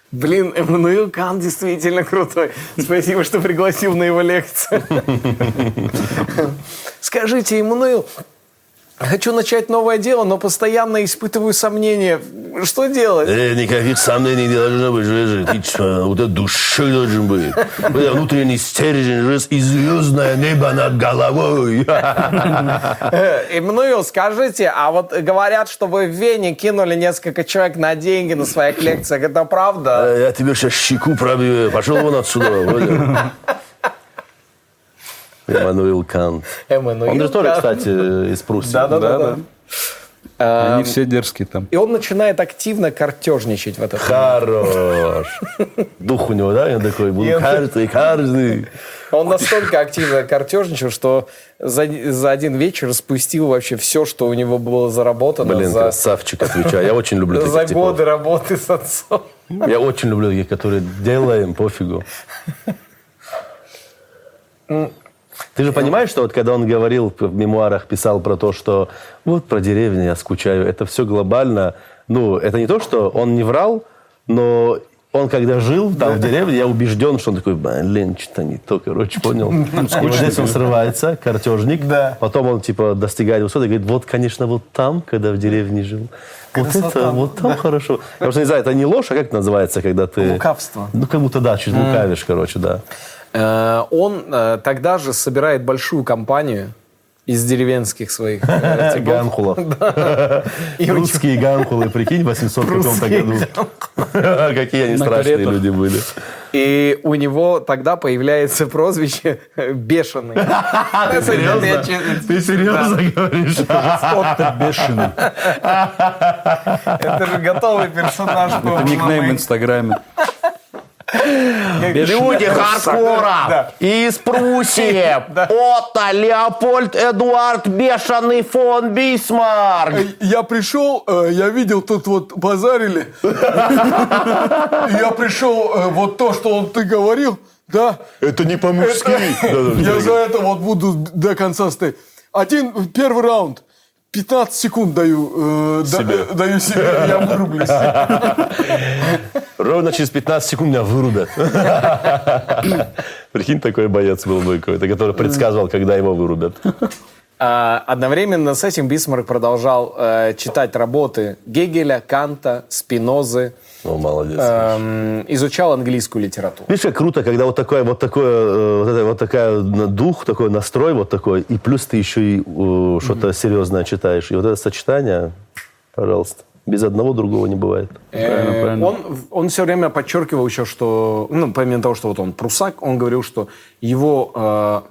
Speaker 1: Блин, Эммануил Кант действительно крутой. Спасибо, что пригласил на его лекцию. Скажите, Эммануил, хочу начать новое дело, но постоянно испытываю сомнения. Что делать?
Speaker 3: Э, никаких сомнений не должно быть, Жижи. Ты чё, вот это душой должен быть. Вот это внутренний стержень, жесть, и звездное небо над головой.
Speaker 1: Эммануил, скажите, а вот говорят, что вы в Вене кинули несколько человек на деньги на своих лекциях. Это правда?
Speaker 3: Э, Я тебе сейчас щеку пробью. Пошел вон отсюда. Эммануил Кант.
Speaker 1: Эммануил
Speaker 3: Он же тоже, кстати, из Пруссии.
Speaker 1: Да-да-да.
Speaker 2: Они все дерзкие там.
Speaker 1: И он начинает активно картежничать в этот
Speaker 3: Хорош. Дух у него, да? Он такой, буду каждый, каждый.
Speaker 1: Он настолько активно картежничал, что за, за один вечер спустил вообще все, что у него было заработано
Speaker 3: Блин,
Speaker 1: за,
Speaker 3: красавчик, отвечаю. Я очень люблю
Speaker 1: за годы работы с отцом.
Speaker 3: Я очень люблю таких, которые делаем, пофигу. Ты же понимаешь, что вот когда он говорил в мемуарах, писал про то, что вот про деревню я скучаю, это все глобально. Ну, это не то, что он не врал, Но он когда жил там в деревне, я убежден, что он такой, блин, что-то не то, короче, понял. Вот здесь он срывается, картежник. Потом он, типа, достигает высоты и говорит, вот, конечно, вот там, когда в деревне жил. Вот это, вот там хорошо. Я просто не знаю, это не ложь, а как это называется, когда ты...
Speaker 1: Лукавство.
Speaker 3: Ну, как будто, да, чуть лукавишь, короче, да.
Speaker 1: Э, Он э, тогда же собирает большую компанию из деревенских своих э.
Speaker 3: Ганхулов. Русские ганхулы, прикинь, в 800 каком-то году. Какие они страшные люди были.
Speaker 1: И у него тогда появляется прозвище «Бешеный».
Speaker 3: Ты серьезно? Ты серьезно говоришь?
Speaker 2: Отто бешеный.
Speaker 1: Это же готовый персонаж.
Speaker 2: Это никнейм в Инстаграме.
Speaker 4: Люди хардкора из Пруссии. Отто Леопольд Эдуард Бешеный фон Бисмарк.
Speaker 6: Я пришел, э, я видел, тут вот базарили. Я пришел, э, вот то, что он ты говорил, да?
Speaker 3: Это не по-мужски.
Speaker 6: Я за это вот буду до конца стоять. Один, первый раунд. 15 секунд даю, э, да-
Speaker 3: Себе.
Speaker 6: э, даю себе, я вырублюсь.
Speaker 3: Ровно через 15 секунд меня вырубят. Прикинь, такой боец был какой-то, который предсказывал, когда его вырубят.
Speaker 1: А, Одновременно с этим Бисмарк продолжал э, читать работы Гегеля, Канта, Спинозы,
Speaker 3: Ну, молодец.
Speaker 1: эм, изучал английскую литературу.
Speaker 3: Видишь, как круто, когда вот такое, вот такое, э, вот, это, вот такая дух, такой настрой вот такой, и плюс ты еще и э, что-то серьезное читаешь. И вот это сочетание, пожалуйста, без одного другого не бывает.
Speaker 1: Э,
Speaker 2: правильно.
Speaker 1: Он, он все время подчеркивал еще, что, ну, помимо того, что вот он прусак, он говорил, что его, э,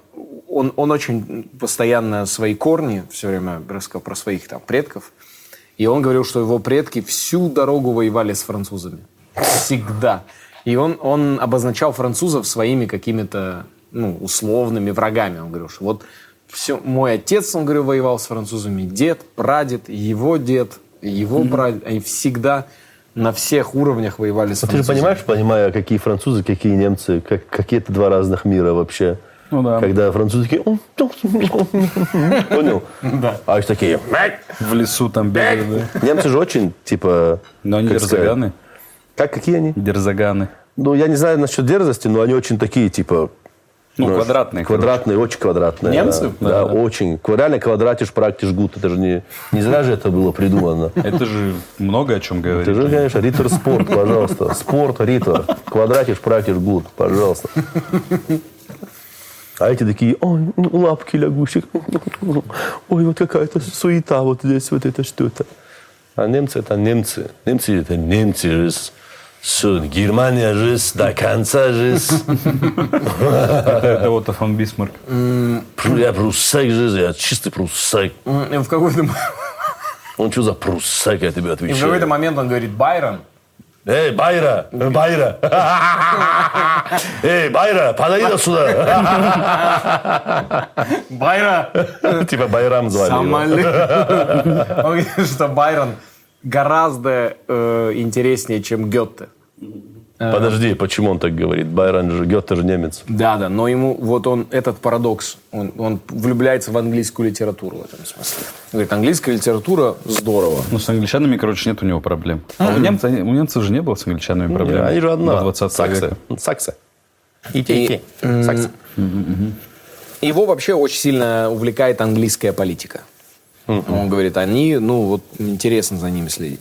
Speaker 1: он, он очень постоянно свои корни все время рассказывал про своих там предков. И он говорил, что его предки всю дорогу воевали с французами. Всегда. И он, он обозначал французов своими какими-то ну, условными врагами. Он говорил, что вот все, мой отец, он говорил, воевал с французами, дед, прадед, его дед, его прадед. Они всегда на всех уровнях воевали с
Speaker 3: Ты же
Speaker 1: французами.
Speaker 3: понимаешь, понимая, какие французы, какие немцы, как, какие это два разных мира вообще.
Speaker 2: Ну да.
Speaker 3: Когда французы такие... Понял? Да. А эти такие...
Speaker 2: В лесу там бегают. да.
Speaker 3: Немцы же очень, типа...
Speaker 2: Но они дерзаганы.
Speaker 3: Как, какие они?
Speaker 2: Дерзаганы.
Speaker 3: Ну, я не знаю насчет дерзости, но они очень такие, типа...
Speaker 2: Ну,
Speaker 3: знаешь,
Speaker 2: квадратные,
Speaker 3: Квадратные, очень квадратные.
Speaker 1: Немцы?
Speaker 3: Да, да, очень. Реально квадратишь, практишь гуд. Это же не, не зря же это было придумано.
Speaker 2: Это же много о чем
Speaker 3: Ты
Speaker 2: говорит.
Speaker 3: же, конечно, Риттер спорт, пожалуйста. Спорт, Риттер. Квадратишь, практишь, гуд. Пожалуйста. А эти такие, ой, ну, лапки лягушек. Ой, вот какая-то суета вот здесь, вот это что-то. А немцы это немцы. Немцы это немцы же. с- с- Германия же до конца же.
Speaker 2: Это вот фон Бисмарк.
Speaker 3: Я пруссак же, я чистый пруссак.
Speaker 1: В какой-то,
Speaker 3: Он что за пруссак, я тебе
Speaker 1: и в какой-то
Speaker 3: отвечаю.
Speaker 1: момент он говорит Байрон.
Speaker 3: Эй, Байра, Байра. Эй, Байра, подойди сюда.
Speaker 1: Байра!
Speaker 3: Типа Байрам звали.
Speaker 1: Самолет. Он говорит, что Байрон гораздо э, интереснее, чем Гетте.
Speaker 3: Подожди, почему он так говорит? Байрон же, Гёте же немец.
Speaker 1: Да, да, но ему вот он этот парадокс, он, он влюбляется в английскую литературу в этом смысле. Он говорит, английская литература здорово.
Speaker 2: Ну, с англичанами, короче, нет у него проблем. А у немцев, у немцев же не было с англичанами проблем.
Speaker 3: Они же одна.
Speaker 2: До 20
Speaker 3: Саксы.
Speaker 2: века.
Speaker 3: Саксы.
Speaker 1: И,
Speaker 3: Саксы.
Speaker 1: Его вообще очень сильно увлекает английская политика. Он говорит, они, ну вот интересно за ними следить.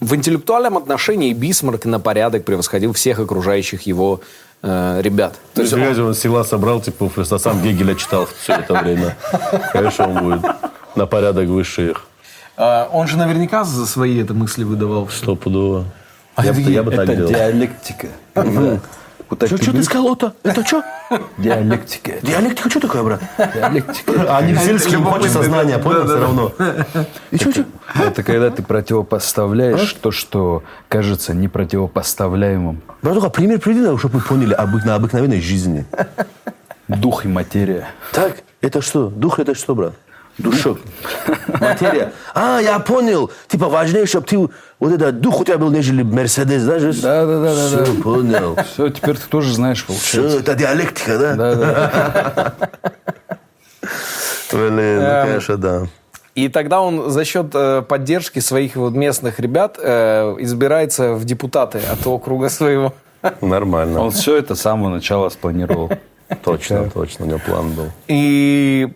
Speaker 1: В интеллектуальном отношении Бисмарк на порядок превосходил всех окружающих его э, ребят.
Speaker 3: То есть он, он села собрал, типа, просто сам Гегеля читал все это время. Конечно, он будет на порядок выше их.
Speaker 1: Э, он же наверняка за свои это мысли выдавал.
Speaker 3: Стопудово. Я бы, я бы так
Speaker 2: Это
Speaker 3: делал.
Speaker 2: диалектика. Так
Speaker 3: Что ты сказал, Ота? Это что?
Speaker 2: Диалектика.
Speaker 3: Диалектика, что такое, брат?
Speaker 2: Диалектика.
Speaker 3: А не в сельском хочет сознания, понял, все равно. И что, что?
Speaker 2: Это когда ты противопоставляешь то, что кажется непротивопоставляемым.
Speaker 3: Братуха, а пример приведи, чтобы мы поняли на обыкновенной жизни.
Speaker 2: Дух и материя.
Speaker 3: Так, это что? Дух это что, брат? Душок. Материя. А, я понял. Типа важнее, чтобы ты вот этот дух у тебя был, нежели Мерседес, да? же?
Speaker 2: Да, да, да, да,
Speaker 3: Всё,
Speaker 2: да.
Speaker 3: понял.
Speaker 2: Все, теперь ты тоже знаешь,
Speaker 3: Все,
Speaker 2: получается.
Speaker 3: это диалектика, да?
Speaker 2: Да, да.
Speaker 3: Блин, ну, конечно, да.
Speaker 1: И тогда он за счет э, поддержки своих вот местных ребят э, избирается в депутаты от округа своего.
Speaker 3: Нормально.
Speaker 2: Он все это с самого начала спланировал.
Speaker 3: Точно, точно, у него план был.
Speaker 1: И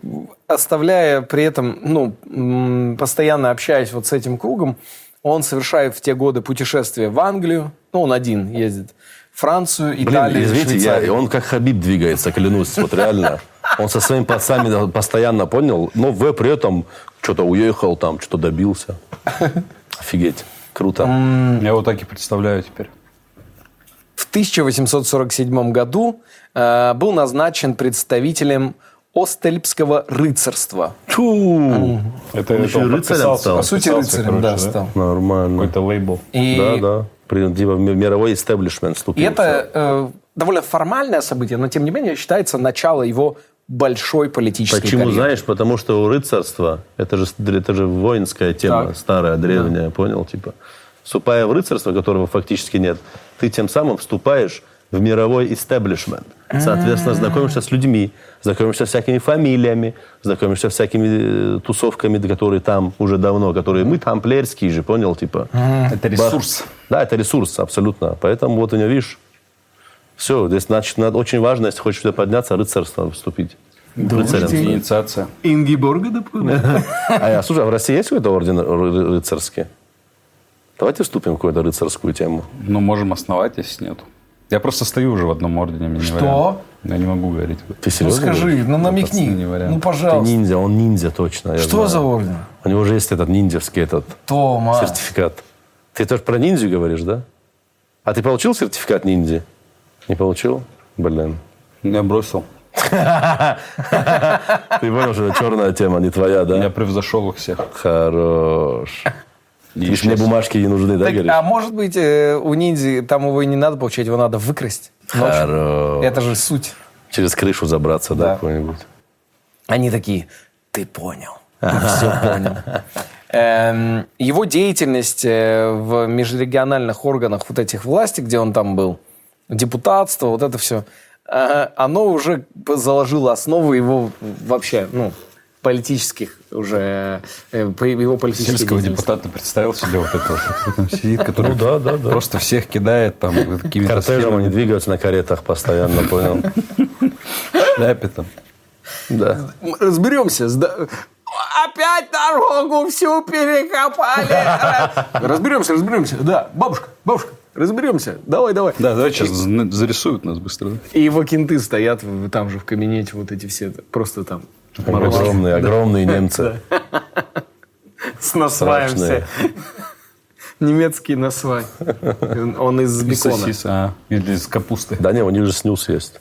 Speaker 1: оставляя при этом, ну, постоянно общаясь вот с этим кругом, он совершает в те годы путешествия в Англию, ну, он один ездит, Францию,
Speaker 3: Блин,
Speaker 1: Италию,
Speaker 3: извините, я,
Speaker 1: Швейцарию.
Speaker 3: он как Хабиб двигается, клянусь, вот реально. Он со своими пацанами постоянно понял, но в при этом что-то уехал там, что-то добился. Офигеть, круто.
Speaker 2: Я его так и представляю теперь.
Speaker 1: В 1847 году э, был назначен представителем Остельпского рыцарства.
Speaker 3: Чу!
Speaker 2: Это,
Speaker 3: Он еще и
Speaker 2: он
Speaker 3: рыцарем стал.
Speaker 1: По сути, рыцарем,
Speaker 2: короче,
Speaker 1: да, стал.
Speaker 3: Нормально.
Speaker 2: Какой-то лейбл.
Speaker 1: И,
Speaker 3: Да, да. При, типа, ми- мировой истеблишмент
Speaker 1: и
Speaker 3: вступил.
Speaker 1: это э, довольно формальное событие, но тем не менее считается начало его большой политической
Speaker 3: Почему,
Speaker 1: карьеры.
Speaker 3: знаешь? Потому что у рыцарства, это же, это же воинская тема,
Speaker 1: Так.
Speaker 3: старая, древняя, понял? Типа, вступая в рыцарство, которого фактически нет, ты тем самым вступаешь в мировой истеблишмент. Соответственно, знакомишься с людьми, знакомишься с всякими фамилиями, знакомишься с всякими э, тусовками, которые там уже давно, которые мы тамплиерские же, понял? Типа,
Speaker 2: Это ресурс.
Speaker 3: да, это ресурс, абсолютно. Поэтому вот у него, видишь, все, здесь, значит, надо, очень важно, если хочешь сюда подняться, рыцарство вступить. Рыцарем стать.
Speaker 2: Инициация.
Speaker 1: Ингиборга, допустим.
Speaker 3: А, я, слушай, а в России есть какой-то орден ры- рыцарский? Давайте вступим в какую-то рыцарскую тему.
Speaker 2: Ну, можем основать, если нету. Я просто стою уже в одном ордене, мне не
Speaker 1: Что?
Speaker 2: вариант. Я не могу говорить.
Speaker 3: Ты
Speaker 1: Ну
Speaker 3: серьезно?
Speaker 1: скажи,
Speaker 3: говоришь?
Speaker 1: ну намекни.
Speaker 2: не вариант.
Speaker 1: Ну,
Speaker 3: Ты
Speaker 1: пожалуйста.
Speaker 3: ниндзя, он ниндзя точно.
Speaker 1: Что
Speaker 3: знаю.
Speaker 1: за орден?
Speaker 3: У него же есть этот ниндзевский этот
Speaker 1: Тома.
Speaker 3: сертификат. Ты тоже про ниндзю говоришь, да? А ты получил сертификат ниндзя? Не получил? Блин.
Speaker 2: Я бросил.
Speaker 3: Ты понял, что это черная тема, не твоя, да?
Speaker 2: Я превзошел их всех.
Speaker 3: Хорош. Видишь, мне бумажки не нужны, да,
Speaker 1: Так,
Speaker 3: говоришь?
Speaker 1: а может быть, э, у ниндзи там его и не надо получать, его надо выкрасть?
Speaker 3: Хорош.
Speaker 1: Это же суть.
Speaker 3: Через крышу забраться, да,
Speaker 1: Да.
Speaker 3: какой-нибудь?
Speaker 1: Они такие, ты понял. Все понял. Эм, Его деятельность э, в межрегиональных органах вот этих власти, где он там был, депутатство, вот это все, оно уже заложило основу его вообще, ну, политических уже, э, по- его политической
Speaker 2: Сельского депутата представил себе вот там сидит, который
Speaker 3: Ну да, да, да.
Speaker 2: просто всех кидает там какими-то
Speaker 3: Кортежем они двигаются на каретах постоянно, понял?
Speaker 2: шляпе там.
Speaker 3: Да.
Speaker 1: Разберемся. Опять дорогу всю перекопали. Разберемся, разберемся. Да, бабушка, бабушка, разберемся. Давай, давай.
Speaker 2: Да, давай сейчас зарисуют нас быстро.
Speaker 1: И его кенты стоят там же в кабинете, вот эти все, просто там.
Speaker 3: Огромные, огромные немцы.
Speaker 1: С насваем
Speaker 3: Страшные.
Speaker 1: все. Немецкий насвай. Он из бекона.
Speaker 2: а, или из капусты.
Speaker 3: Да не, у них же снюс есть.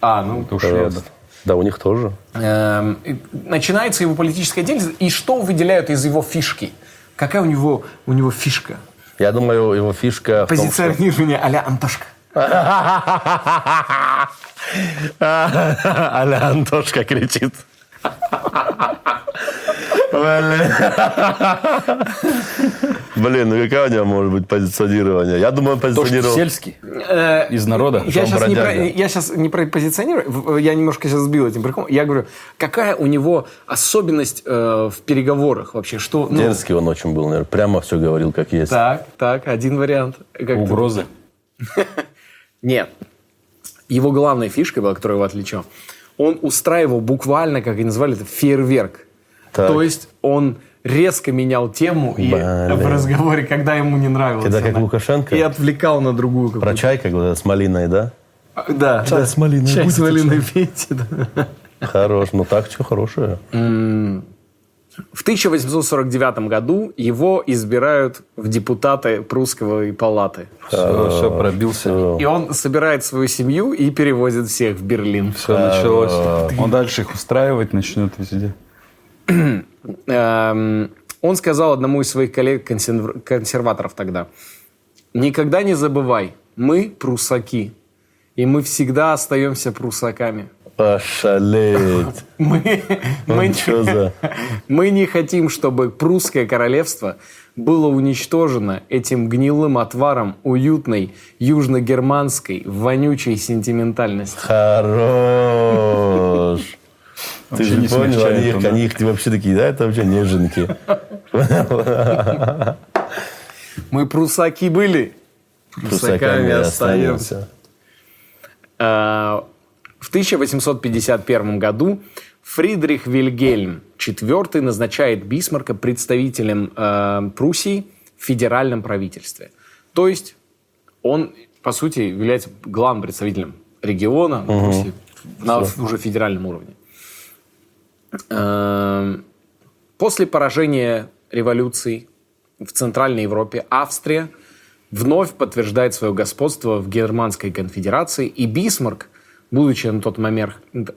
Speaker 1: А, ну,
Speaker 2: Это у шведов.
Speaker 3: Пожалуйста. Да, у них тоже.
Speaker 1: Эм, начинается его политическая деятельность. И что выделяют из его фишки? Какая у него, у него фишка?
Speaker 3: Я думаю, его фишка в том, что-
Speaker 1: Позиционирование а-ля Антошка.
Speaker 3: Аля Антошка кричит. Блин, ну какая у него может быть позиционирование? Я думаю, он позиционировал...
Speaker 2: сельский, из народа.
Speaker 1: Я сейчас, не про, я сейчас не про позиционирую, я немножко сейчас сбил этим приколом. Я говорю, какая у него особенность э, в переговорах вообще? Что, ну,
Speaker 3: Дерзкий он очень был, наверное. Прямо все говорил, как есть.
Speaker 1: Так, так, один вариант. Как ты-
Speaker 2: Угрозы.
Speaker 1: Нет. Его главная фишка была, которая его отличала, он устраивал буквально, как они называли это, фейерверк.
Speaker 3: Так.
Speaker 1: То есть он резко менял тему и в разговоре, когда ему не нравилось.
Speaker 3: Когда как
Speaker 1: она,
Speaker 3: Лукашенко?
Speaker 1: И отвлекал на другую какую-то.
Speaker 3: Про чай, как это, с малиной, да?
Speaker 1: А, Да,
Speaker 3: Чай
Speaker 1: да.
Speaker 3: с малиной,
Speaker 1: Чай с малиной пейте, да.
Speaker 3: Хорош. Ну так, все хорошее.
Speaker 1: В 1849 году его избирают в депутаты прусской палаты.
Speaker 2: Все, все пробился.
Speaker 1: И он собирает свою семью и перевозит всех в Берлин.
Speaker 2: Все началось. Он дальше их устраивать начнет везде.
Speaker 1: Эм, Он сказал одному из своих коллег-консерваторов тогда, «Никогда не забывай, мы прусаки, и мы всегда остаемся прусаками.
Speaker 3: Ошалеть.
Speaker 1: Мы, мы,
Speaker 3: за-
Speaker 1: мы не хотим, чтобы прусское королевство было уничтожено этим гнилым отваром уютной южногерманской вонючей сентиментальности.
Speaker 3: Хорош. Ты
Speaker 2: Вообще
Speaker 3: же
Speaker 2: не
Speaker 3: понял, они,
Speaker 2: он,
Speaker 3: их- они их вообще такие, да, это вообще неженки.
Speaker 1: Мы прусаки были.
Speaker 3: Прусаками останемся.
Speaker 1: Э, В 1851 году Фридрих Вильгельм IV назначает Бисмарка представителем э, Пруссии в федеральном правительстве. То есть он, по сути, является главным представителем региона Пруссии на уже федеральном уровне. Э, После поражения революции в Центральной Европе Австрия вновь подтверждает свое господство в Германской конфедерации, и Бисмарк, будучи на тот момент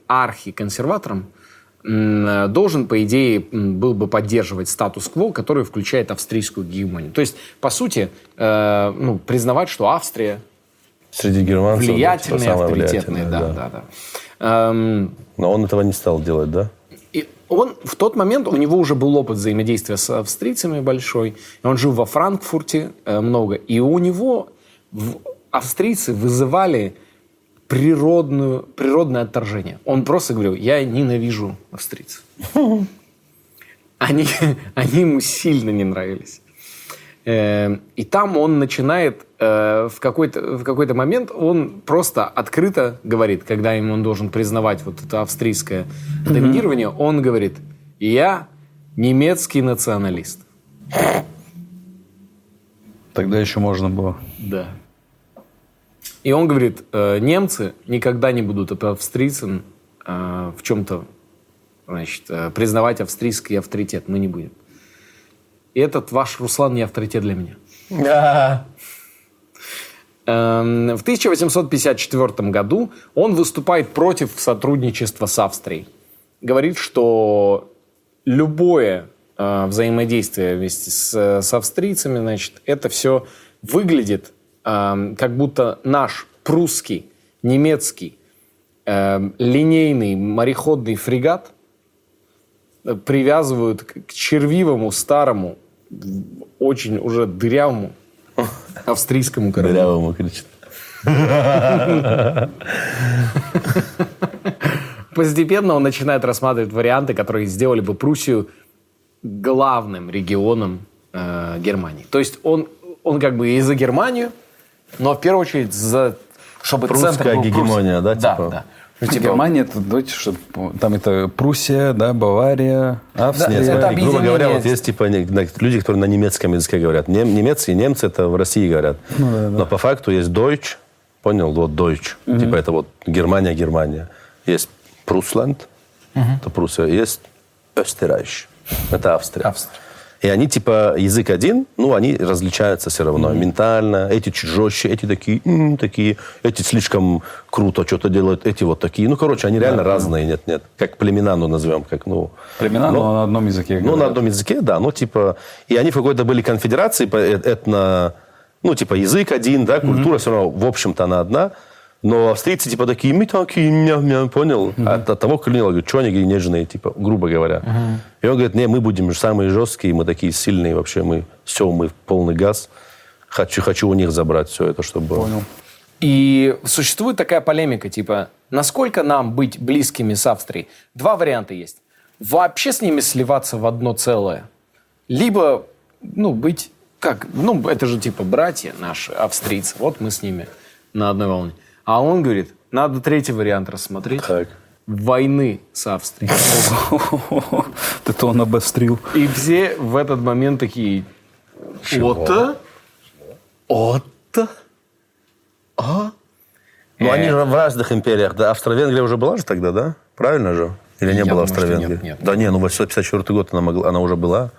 Speaker 1: архиконсерватором, должен, по идее, был бы поддерживать статус-кво, который включает австрийскую гегемонию. То есть, по сути, э, ну, признавать, что Австрия
Speaker 3: Среди германцев. да, типа,
Speaker 1: влиятельная,
Speaker 3: самая
Speaker 1: авторитетная.
Speaker 3: влиятельная,
Speaker 1: Да, да, да. Эм,
Speaker 3: Но он этого не стал делать, да?
Speaker 1: и он в тот момент, у него уже был опыт взаимодействия с австрийцами большой. Он жил во Франкфурте э, много. И у него в- австрийцы вызывали природную, природное отторжение. Он просто говорил, я ненавижу австрийцев. Они, они ему сильно не нравились. Э, И там он начинает э, в какой-то, в какой-то момент, он просто открыто говорит, когда ему он должен признавать вот это австрийское доминирование, он говорит, я немецкий националист.
Speaker 2: Тогда еще можно было.
Speaker 1: Да. И он говорит, э, немцы никогда не будут это австрийцам э, в чем-то значит, э, признавать австрийский авторитет. Мы не будем. И этот ваш Руслан не авторитет для меня. Эм, В 1854 году он выступает против сотрудничества с Австрией. Говорит, что любое взаимодействие вместе с, с австрийцами, значит, это все выглядит как будто наш прусский, немецкий, эм, линейный мореходный фрегат э, привязывают к к червивому, старому, очень уже дырявому австрийскому кораблю.
Speaker 3: Дырявому кричит.
Speaker 1: Постепенно он начинает рассматривать варианты, которые сделали бы Пруссию главным регионом э, Германии. То есть он, он как бы и за Германию, но в первую очередь за... Чтобы
Speaker 3: Прусская
Speaker 1: центр был
Speaker 3: гегемония, да,
Speaker 1: Да,
Speaker 3: типа?
Speaker 1: да. Ну, типа,
Speaker 2: Германия, это, давайте, чтобы, там это Пруссия, да, Бавария, Австрия.
Speaker 3: Нет,
Speaker 1: это
Speaker 3: смотри, грубо
Speaker 1: объединение.
Speaker 3: говоря, вот есть типа люди, которые на немецком языке говорят. Нем- немецкие, немцы это в России говорят. Но по факту есть Deutsch, понял, вот Deutsch. Типа это вот Германия, Германия. Есть Прусланд, это Пруссия. Есть Österreich, это Австрия.
Speaker 1: Австрия.
Speaker 3: И они типа язык один, ну они различаются все равно ментально. Эти чуть жестче, эти такие, «М, такие, эти слишком круто что-то делают, эти вот такие. Ну короче, они реально разные, нет, нет, как племена, ну назовем, как ну.
Speaker 2: Племена,
Speaker 3: Ну,
Speaker 2: но на одном языке
Speaker 3: ну, на
Speaker 2: говорят.
Speaker 3: одном языке, да. Ну, типа... И они в какой-то были конфедерации, по- э- этно... Ну, типа, язык один, да, культура все равно, в общем-то, она одна. Но австрийцы, типа, такие, мы такие, мя-мя, понял? А от, от того клинила, говорю, что они говорят, нежные, типа, грубо говоря. И он говорит, не, мы будем же самые жесткие, мы такие сильные вообще, мы все, мы в полный газ. Хочу, хочу у них забрать все это, чтобы.
Speaker 2: Понял.
Speaker 1: И существует такая полемика, типа, насколько нам быть близкими с Австрией? Два варианта есть. Вообще с ними сливаться в одно целое. Либо, ну, быть, как, ну, это же типа братья наши, австрийцы. Вот мы с ними на одной волне. А он говорит, надо третий вариант рассмотреть.
Speaker 3: Так.
Speaker 1: Войны с Австрией.
Speaker 2: Это он обострил.
Speaker 1: И все в этот момент такие, вот-то, вот-то, а?
Speaker 3: Ну, они же в разных империях. Да, Австро-Венгрия уже была же тогда, да? Правильно же? Или не
Speaker 1: Я
Speaker 3: было Австро-Венгрии?
Speaker 1: нет, нет.
Speaker 3: Да не, ну 854 год она, могла, она уже была.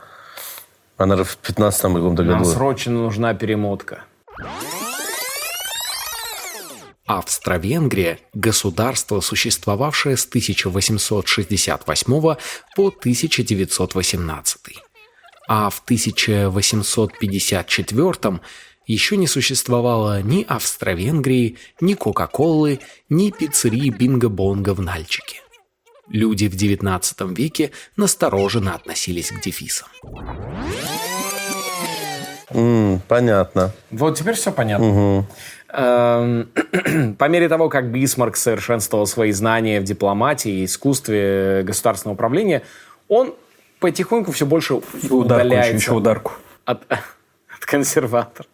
Speaker 3: Она же в 15 каком-то
Speaker 1: Нам
Speaker 3: году.
Speaker 1: срочно нужна перемотка.
Speaker 5: Австро-Венгрия – государство, существовавшее с 1868 по 1918. А в 1854 еще не существовало ни Австро-Венгрии, ни Кока-Колы, ни пиццерии Бинго-Бонго в Нальчике. Люди в XIX веке настороженно относились к дефисам.
Speaker 3: М, понятно.
Speaker 1: Вот теперь все понятно. Эм, По мере того, как Бисмарк совершенствовал свои знания в дипломатии и искусстве государственного управления, он потихоньку все больше
Speaker 2: ударку,
Speaker 1: удаляется
Speaker 2: еще ударку.
Speaker 1: от, от консерватора.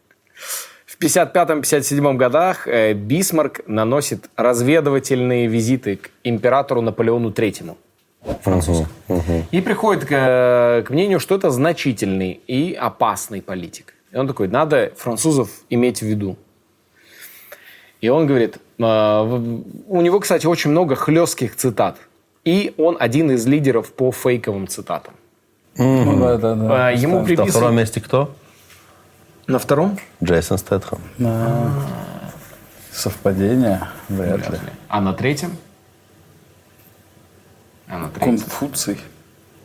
Speaker 1: В 55-57 годах э, Бисмарк наносит разведывательные визиты к императору Наполеону III. французу. И приходит к, э, к мнению, что это значительный и опасный политик. И он такой, надо французов иметь в виду. И он говорит, э, в- у него, кстати, очень много хлестких цитат. И он один из лидеров по фейковым цитатам.
Speaker 2: Ну, да, да, да.
Speaker 1: Э, Ему
Speaker 3: На втором месте кто?
Speaker 1: На втором?
Speaker 3: Джейсон Стэтхэм.
Speaker 2: Совпадение? Вряд ли.
Speaker 1: А на третьем? А на третьем?
Speaker 2: Конфуций.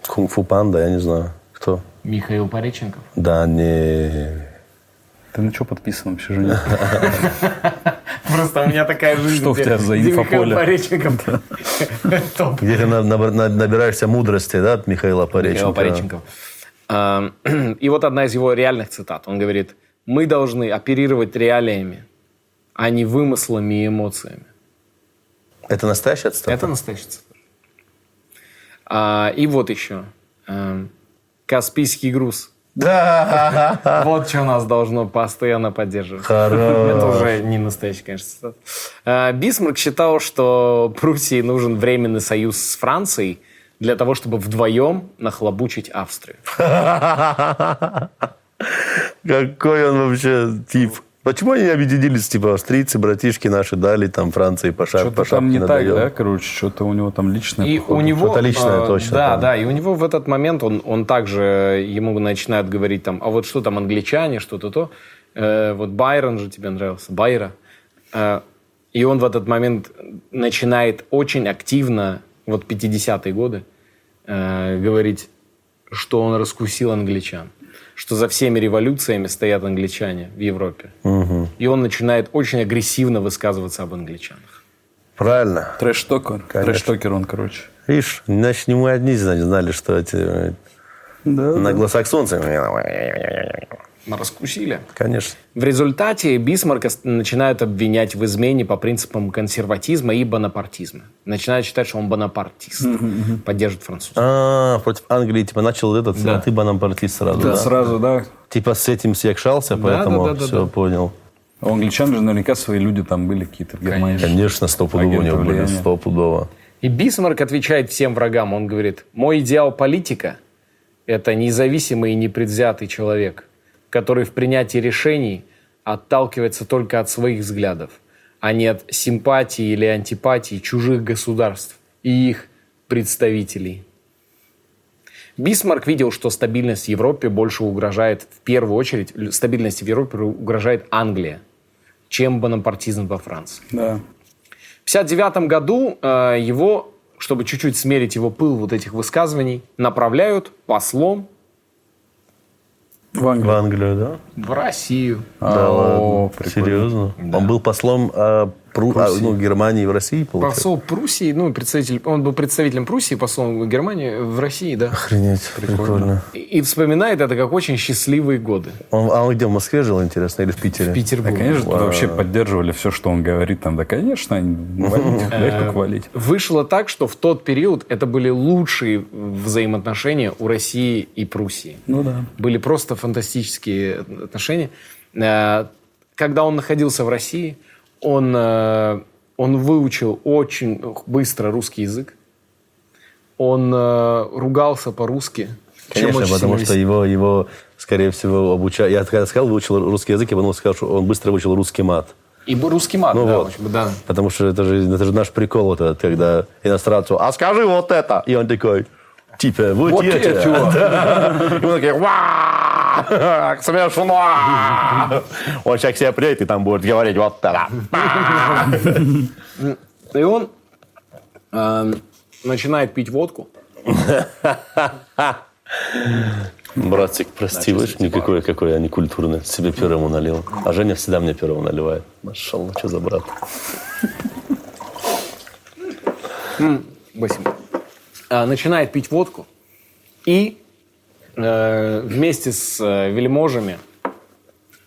Speaker 3: Кунг-фу панда, я не знаю. Кто?
Speaker 1: Михаил Пореченков.
Speaker 3: Да, не...
Speaker 2: Ты на что подписан вообще, Женя?
Speaker 1: Просто у меня такая жизнь.
Speaker 2: Что у тебя за инфополе?
Speaker 1: Пореченков.
Speaker 3: Где ты на- на- на- набираешься мудрости, да, от Михаила Пореченкова?
Speaker 1: Михаил Пореченков. И вот одна из его реальных цитат. Он говорит, мы должны оперировать реалиями, а не вымыслами и эмоциями.
Speaker 3: Это настоящая цитата?
Speaker 1: Это настоящий цитат. А, И вот еще. Каспийский груз.
Speaker 3: Да.
Speaker 1: Вот что нас должно постоянно поддерживать.
Speaker 3: Хорош.
Speaker 1: Это уже не настоящий, конечно. А, Бисмарк считал, что Пруссии нужен временный союз с Францией для того, чтобы вдвоем нахлобучить Австрию.
Speaker 3: Какой он вообще тип. Почему они не объединились, типа, австрийцы, братишки наши дали, там, Франции по, по
Speaker 2: Что-то там
Speaker 3: шапке
Speaker 2: не так, да, короче? Что-то у него там личное,
Speaker 1: И
Speaker 2: походу.
Speaker 1: у него...
Speaker 3: Что-то личное
Speaker 1: э,
Speaker 3: точно
Speaker 1: Да,
Speaker 3: там.
Speaker 1: да, и у него в этот момент он, он также, ему начинают говорить там, а вот что там англичане, что-то то. Э, вот Байрон же тебе нравился, Байра. Э, и он в этот момент начинает очень активно, вот 50-е годы, э, говорить, что он раскусил англичан. Что за всеми революциями стоят англичане в Европе. И он начинает очень агрессивно высказываться об англичанах.
Speaker 3: Правильно.
Speaker 2: Trash talker. Trash talker он, короче.
Speaker 3: Видишь, значит, не мы одни знали, знали, что эти э, англосаксонцы.
Speaker 1: Раскусили.
Speaker 3: Конечно.
Speaker 1: В результате Бисмарка начинают обвинять в измене по принципам консерватизма и бонапартизма. Начинают считать, что он бонапартист, поддерживает французов.
Speaker 3: А, против Англии, типа, начал этот,
Speaker 1: Да.
Speaker 3: а ты бонапартист сразу, да?
Speaker 2: Сразу, да.
Speaker 3: Типа, с этим съекшался, поэтому
Speaker 1: да, да,
Speaker 3: все,
Speaker 1: да.
Speaker 3: понял.
Speaker 2: А У англичан же наверняка свои люди там были какие-то в Германии.
Speaker 3: Конечно, стопудово у него были, стопудово.
Speaker 1: И Бисмарк отвечает всем врагам. Он говорит, мой идеал политика – это независимый и непредвзятый человек, который в принятии решений отталкивается только от своих взглядов, а не от симпатии или антипатии чужих государств и их представителей. Бисмарк видел, что стабильность в Европе больше угрожает, в первую очередь, стабильности в Европе угрожает Англия, чем бонапартизм во Франции.
Speaker 2: Да.
Speaker 1: В 1959 году э, его, чтобы чуть-чуть смерить его пыл вот этих высказываний, направляют послом
Speaker 2: В Англии.
Speaker 3: В Англию, да?
Speaker 1: в Россию.
Speaker 3: Да
Speaker 2: О,
Speaker 3: ладно. Серьезно? Он был послом а, Пру- а, ну, Германии в России, получается?
Speaker 1: Посол Пруссии, ну, представитель, он был представителем Пруссии, послом Германии в России, да.
Speaker 3: Охренеть, прикольно.
Speaker 1: И, и вспоминает это как очень счастливые годы.
Speaker 3: Он, а он где, в Москве жил, интересно, или в Питере?
Speaker 1: В Петербурге.
Speaker 2: Да, конечно, тут вообще поддерживали все, что он говорит там. Да, конечно, валить, как валить.
Speaker 1: Вышло так, что в тот период это были лучшие взаимоотношения у России и Пруссии.
Speaker 2: Ну да.
Speaker 1: Были просто фантастические отношения. Э, Когда он находился в России, он, э, он выучил очень очень русский язык. Он э, ругался по-русски.
Speaker 3: Конечно, потому
Speaker 1: сильно
Speaker 3: что его, его, скорее всего, обучали. Я когда сказал, выучил русский язык, я потом сказал, что он быстро выучил русский мат.
Speaker 1: И русский мат,
Speaker 3: Ну
Speaker 1: да,
Speaker 3: вот.
Speaker 1: очень, да.
Speaker 3: Потому что это же, это же наш прикол, вот этот, когда иностранцу, а скажи вот это. И он такой, типа, вот,
Speaker 2: Вот
Speaker 3: я
Speaker 2: я,
Speaker 3: тебе».
Speaker 2: чувак.
Speaker 3: И он такой, «Ва! смешно. Он сейчас к себе приедет и там будет говорить вот это.
Speaker 1: И он э, начинает пить водку.
Speaker 3: Братик, прости, видишь, никакой, какой я некультурный. Себе первому налил. А Женя всегда мне первому наливает. Машалла, что за брат?
Speaker 1: Спасибо. А, начинает пить водку и э, вместе с э, вельможами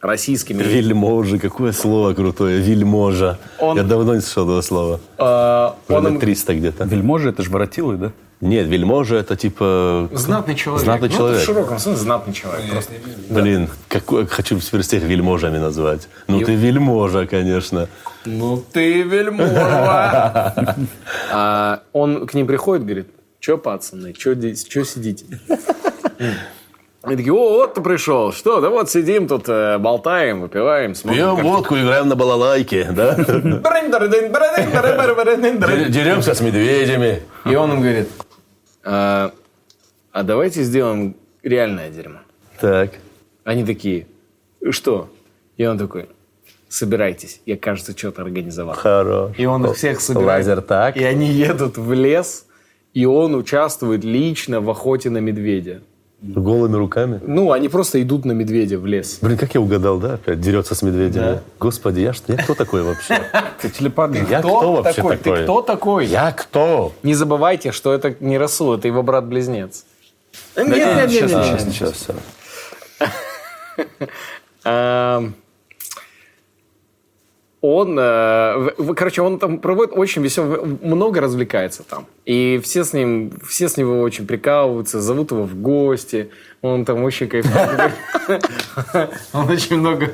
Speaker 1: российскими...
Speaker 3: Вельможи, какое слово крутое, вельможа.
Speaker 1: Он-
Speaker 3: Я давно не слышал этого слова.
Speaker 1: э,
Speaker 3: Уже
Speaker 1: он
Speaker 3: лет
Speaker 1: им-
Speaker 3: 300 где-то.
Speaker 2: Вельможи, это же воротилы, да?
Speaker 3: Нет, вельможа это типа...
Speaker 1: Знатный человек.
Speaker 3: Знатный
Speaker 1: Ну,
Speaker 3: человек.
Speaker 1: в широком смысле знатный человек. Просто.
Speaker 3: Блин, какой, хочу теперь всех вельможами назвать. Ну ты вельможа, конечно.
Speaker 1: Ну ты вельможа. А Он к ним приходит, говорит, что, пацаны, здесь, что сидите? Они такие, о, вот ты пришел. Что, да вот сидим тут, э, болтаем, выпиваем, смотрим.
Speaker 3: Пьем водку, играем на балалайке, да? Деремся с медведями.
Speaker 1: И он им говорит, а а давайте сделаем реальное дерьмо.
Speaker 3: Так.
Speaker 1: Они такие, что? И он такой, собирайтесь, я, кажется, что-то организовал.
Speaker 3: Хорош.
Speaker 1: И он их всех собирает.
Speaker 3: Лазер так.
Speaker 1: И они едут в лес, и он участвует лично в охоте на медведя.
Speaker 3: Голыми руками.
Speaker 1: Ну, они просто идут на медведя в лес.
Speaker 3: Блин, как я угадал, да, опять дерется с медведями.
Speaker 1: Да.
Speaker 3: Господи, я, что, я кто такой вообще?
Speaker 2: Ты телепат.
Speaker 3: Я кто, вообще
Speaker 1: такой? Ты кто такой?
Speaker 3: Я кто?
Speaker 1: Не забывайте, что это не Расул, это его брат-близнец. Нет, нет, нет, нет,
Speaker 2: сейчас.
Speaker 3: Сейчас все.
Speaker 1: Он, э, короче, он там проводит очень веселый, много развлекается там. И все с ним, все с него очень прикалываются, зовут его в гости. Он там очень кайфует. Он очень много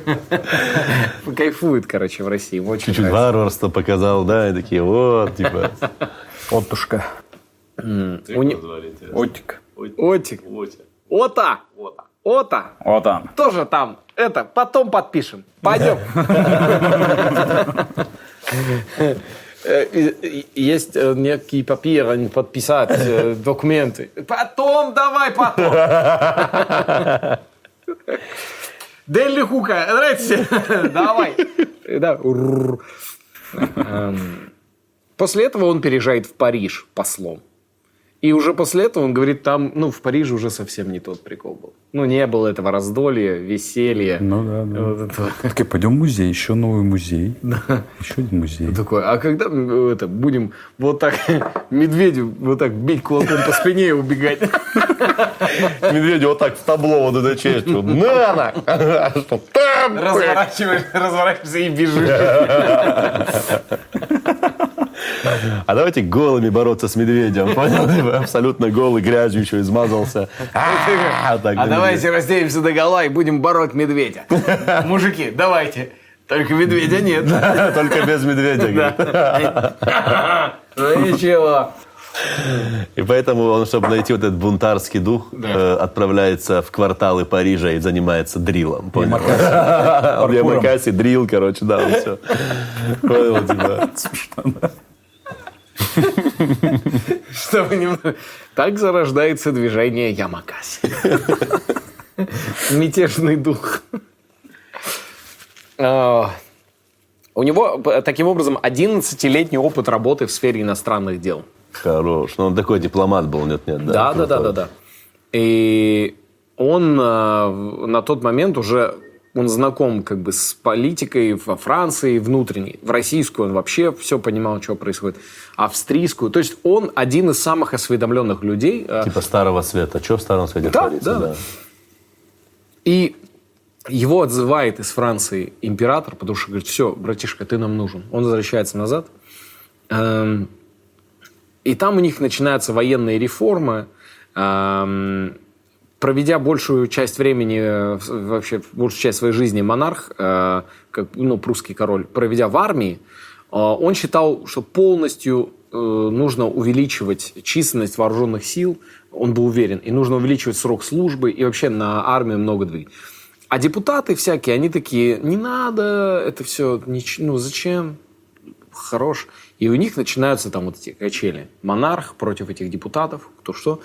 Speaker 1: кайфует, короче, в России.
Speaker 3: Чуть-чуть варварство показал, да, и такие, вот, типа.
Speaker 2: Отушка. Отик.
Speaker 1: Отик. Ота. Ота.
Speaker 2: Вот он.
Speaker 1: Тоже там. Это, потом подпишем. Пойдем. Э, Есть э, некий папир, они подписать э, документы. Потом, давай потом. Дели Хука, нравится? Давай. Эм, После этого он переезжает в Париж послом. И уже после этого он говорит, там, ну, в Париже уже совсем не тот прикол был. Ну, не было этого раздолья, веселья.
Speaker 2: Ну да, да.
Speaker 1: Вот этого.
Speaker 2: Такие, пойдем в музей, еще новый музей. Еще один музей.
Speaker 1: Такой, а когда мы, это, будем вот так медведю вот так бить кулаком по спине и убегать?
Speaker 3: Медведю вот так в табло вот этой частью. На, на!
Speaker 1: Разворачиваешься и бежишь.
Speaker 3: А давайте голыми бороться с медведем. Понял? Абсолютно голый, грязью еще измазался. А
Speaker 1: А давайте разделимся до гола и будем бороть медведя. Мужики, давайте. Только медведя нет.
Speaker 3: Только без медведя.
Speaker 1: Ну ничего.
Speaker 3: И поэтому он, чтобы найти вот этот бунтарский дух, э, отправляется в кварталы Парижа и занимается дрилом. Понял? Он Ямакаси, дрил, короче, да, все. Понял, типа.
Speaker 1: Чтобы немного... Так зарождается движение Ямакаси. Мятежный дух. А, У него, п- таким образом, 11-летний опыт работы в сфере иностранных дел.
Speaker 3: Хорош. Ну, он такой дипломат был, нет-нет.
Speaker 1: Да, да, да, да, да. И он э, на тот момент уже он знаком как бы с политикой во Франции внутренней. В российскую он вообще все понимал, что происходит. Австрийскую. То есть он один из самых осведомленных людей. э,
Speaker 3: Типа старого света. Что в старом свете
Speaker 1: Да,
Speaker 3: творится?
Speaker 1: да. И его отзывает из Франции император, потому что говорит, все, братишка, ты нам нужен. Он возвращается назад. Эм, И там у них начинаются военные реформы. Проведя большую часть времени, э, вообще большую часть своей жизни монарх, э, как, ну, прусский король, проведя в армии, э, он считал, что полностью нужно увеличивать численность вооруженных сил, он был уверен, и нужно увеличивать срок службы, и вообще на армию много двигать. А депутаты всякие, они такие, не надо, это все, ну зачем, хорош. И у них начинаются там вот эти качели. Монарх против этих депутатов, кто что.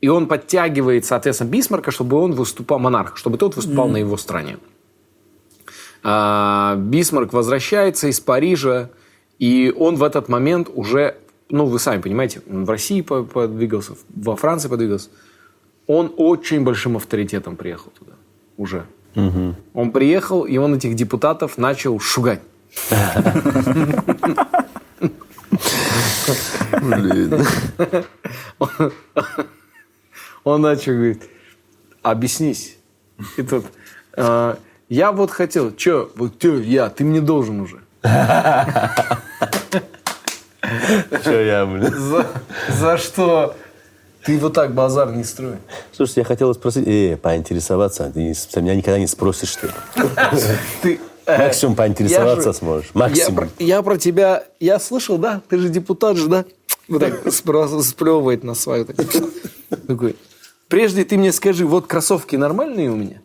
Speaker 1: И он подтягивает, соответственно, Бисмарка, чтобы он выступал, монарх, чтобы тот выступал на его стороне. А, Бисмарк возвращается из Парижа, и он в этот момент уже, ну, вы сами понимаете, он в России по- подвигался, во Франции подвигался. Он очень большим авторитетом приехал туда уже. Он приехал, и он этих депутатов начал шугать. Он начал говорить, объяснись. И тут, э, Я вот хотел, че, вот че, я, ты мне должен уже.
Speaker 3: Че я, блин?
Speaker 1: За, за что ты вот так базар не строй?
Speaker 3: Слушай, я хотел спросить, э, поинтересоваться, ты меня никогда не спросишь, что?
Speaker 1: Ты, э,
Speaker 3: Максимум поинтересоваться сможешь. Максимум.
Speaker 1: я про тебя, я слышал, да? Ты же депутат же, да? Вот так сплевывает на свою. так. Такой. Прежде ты мне скажи, вот кроссовки нормальные у меня?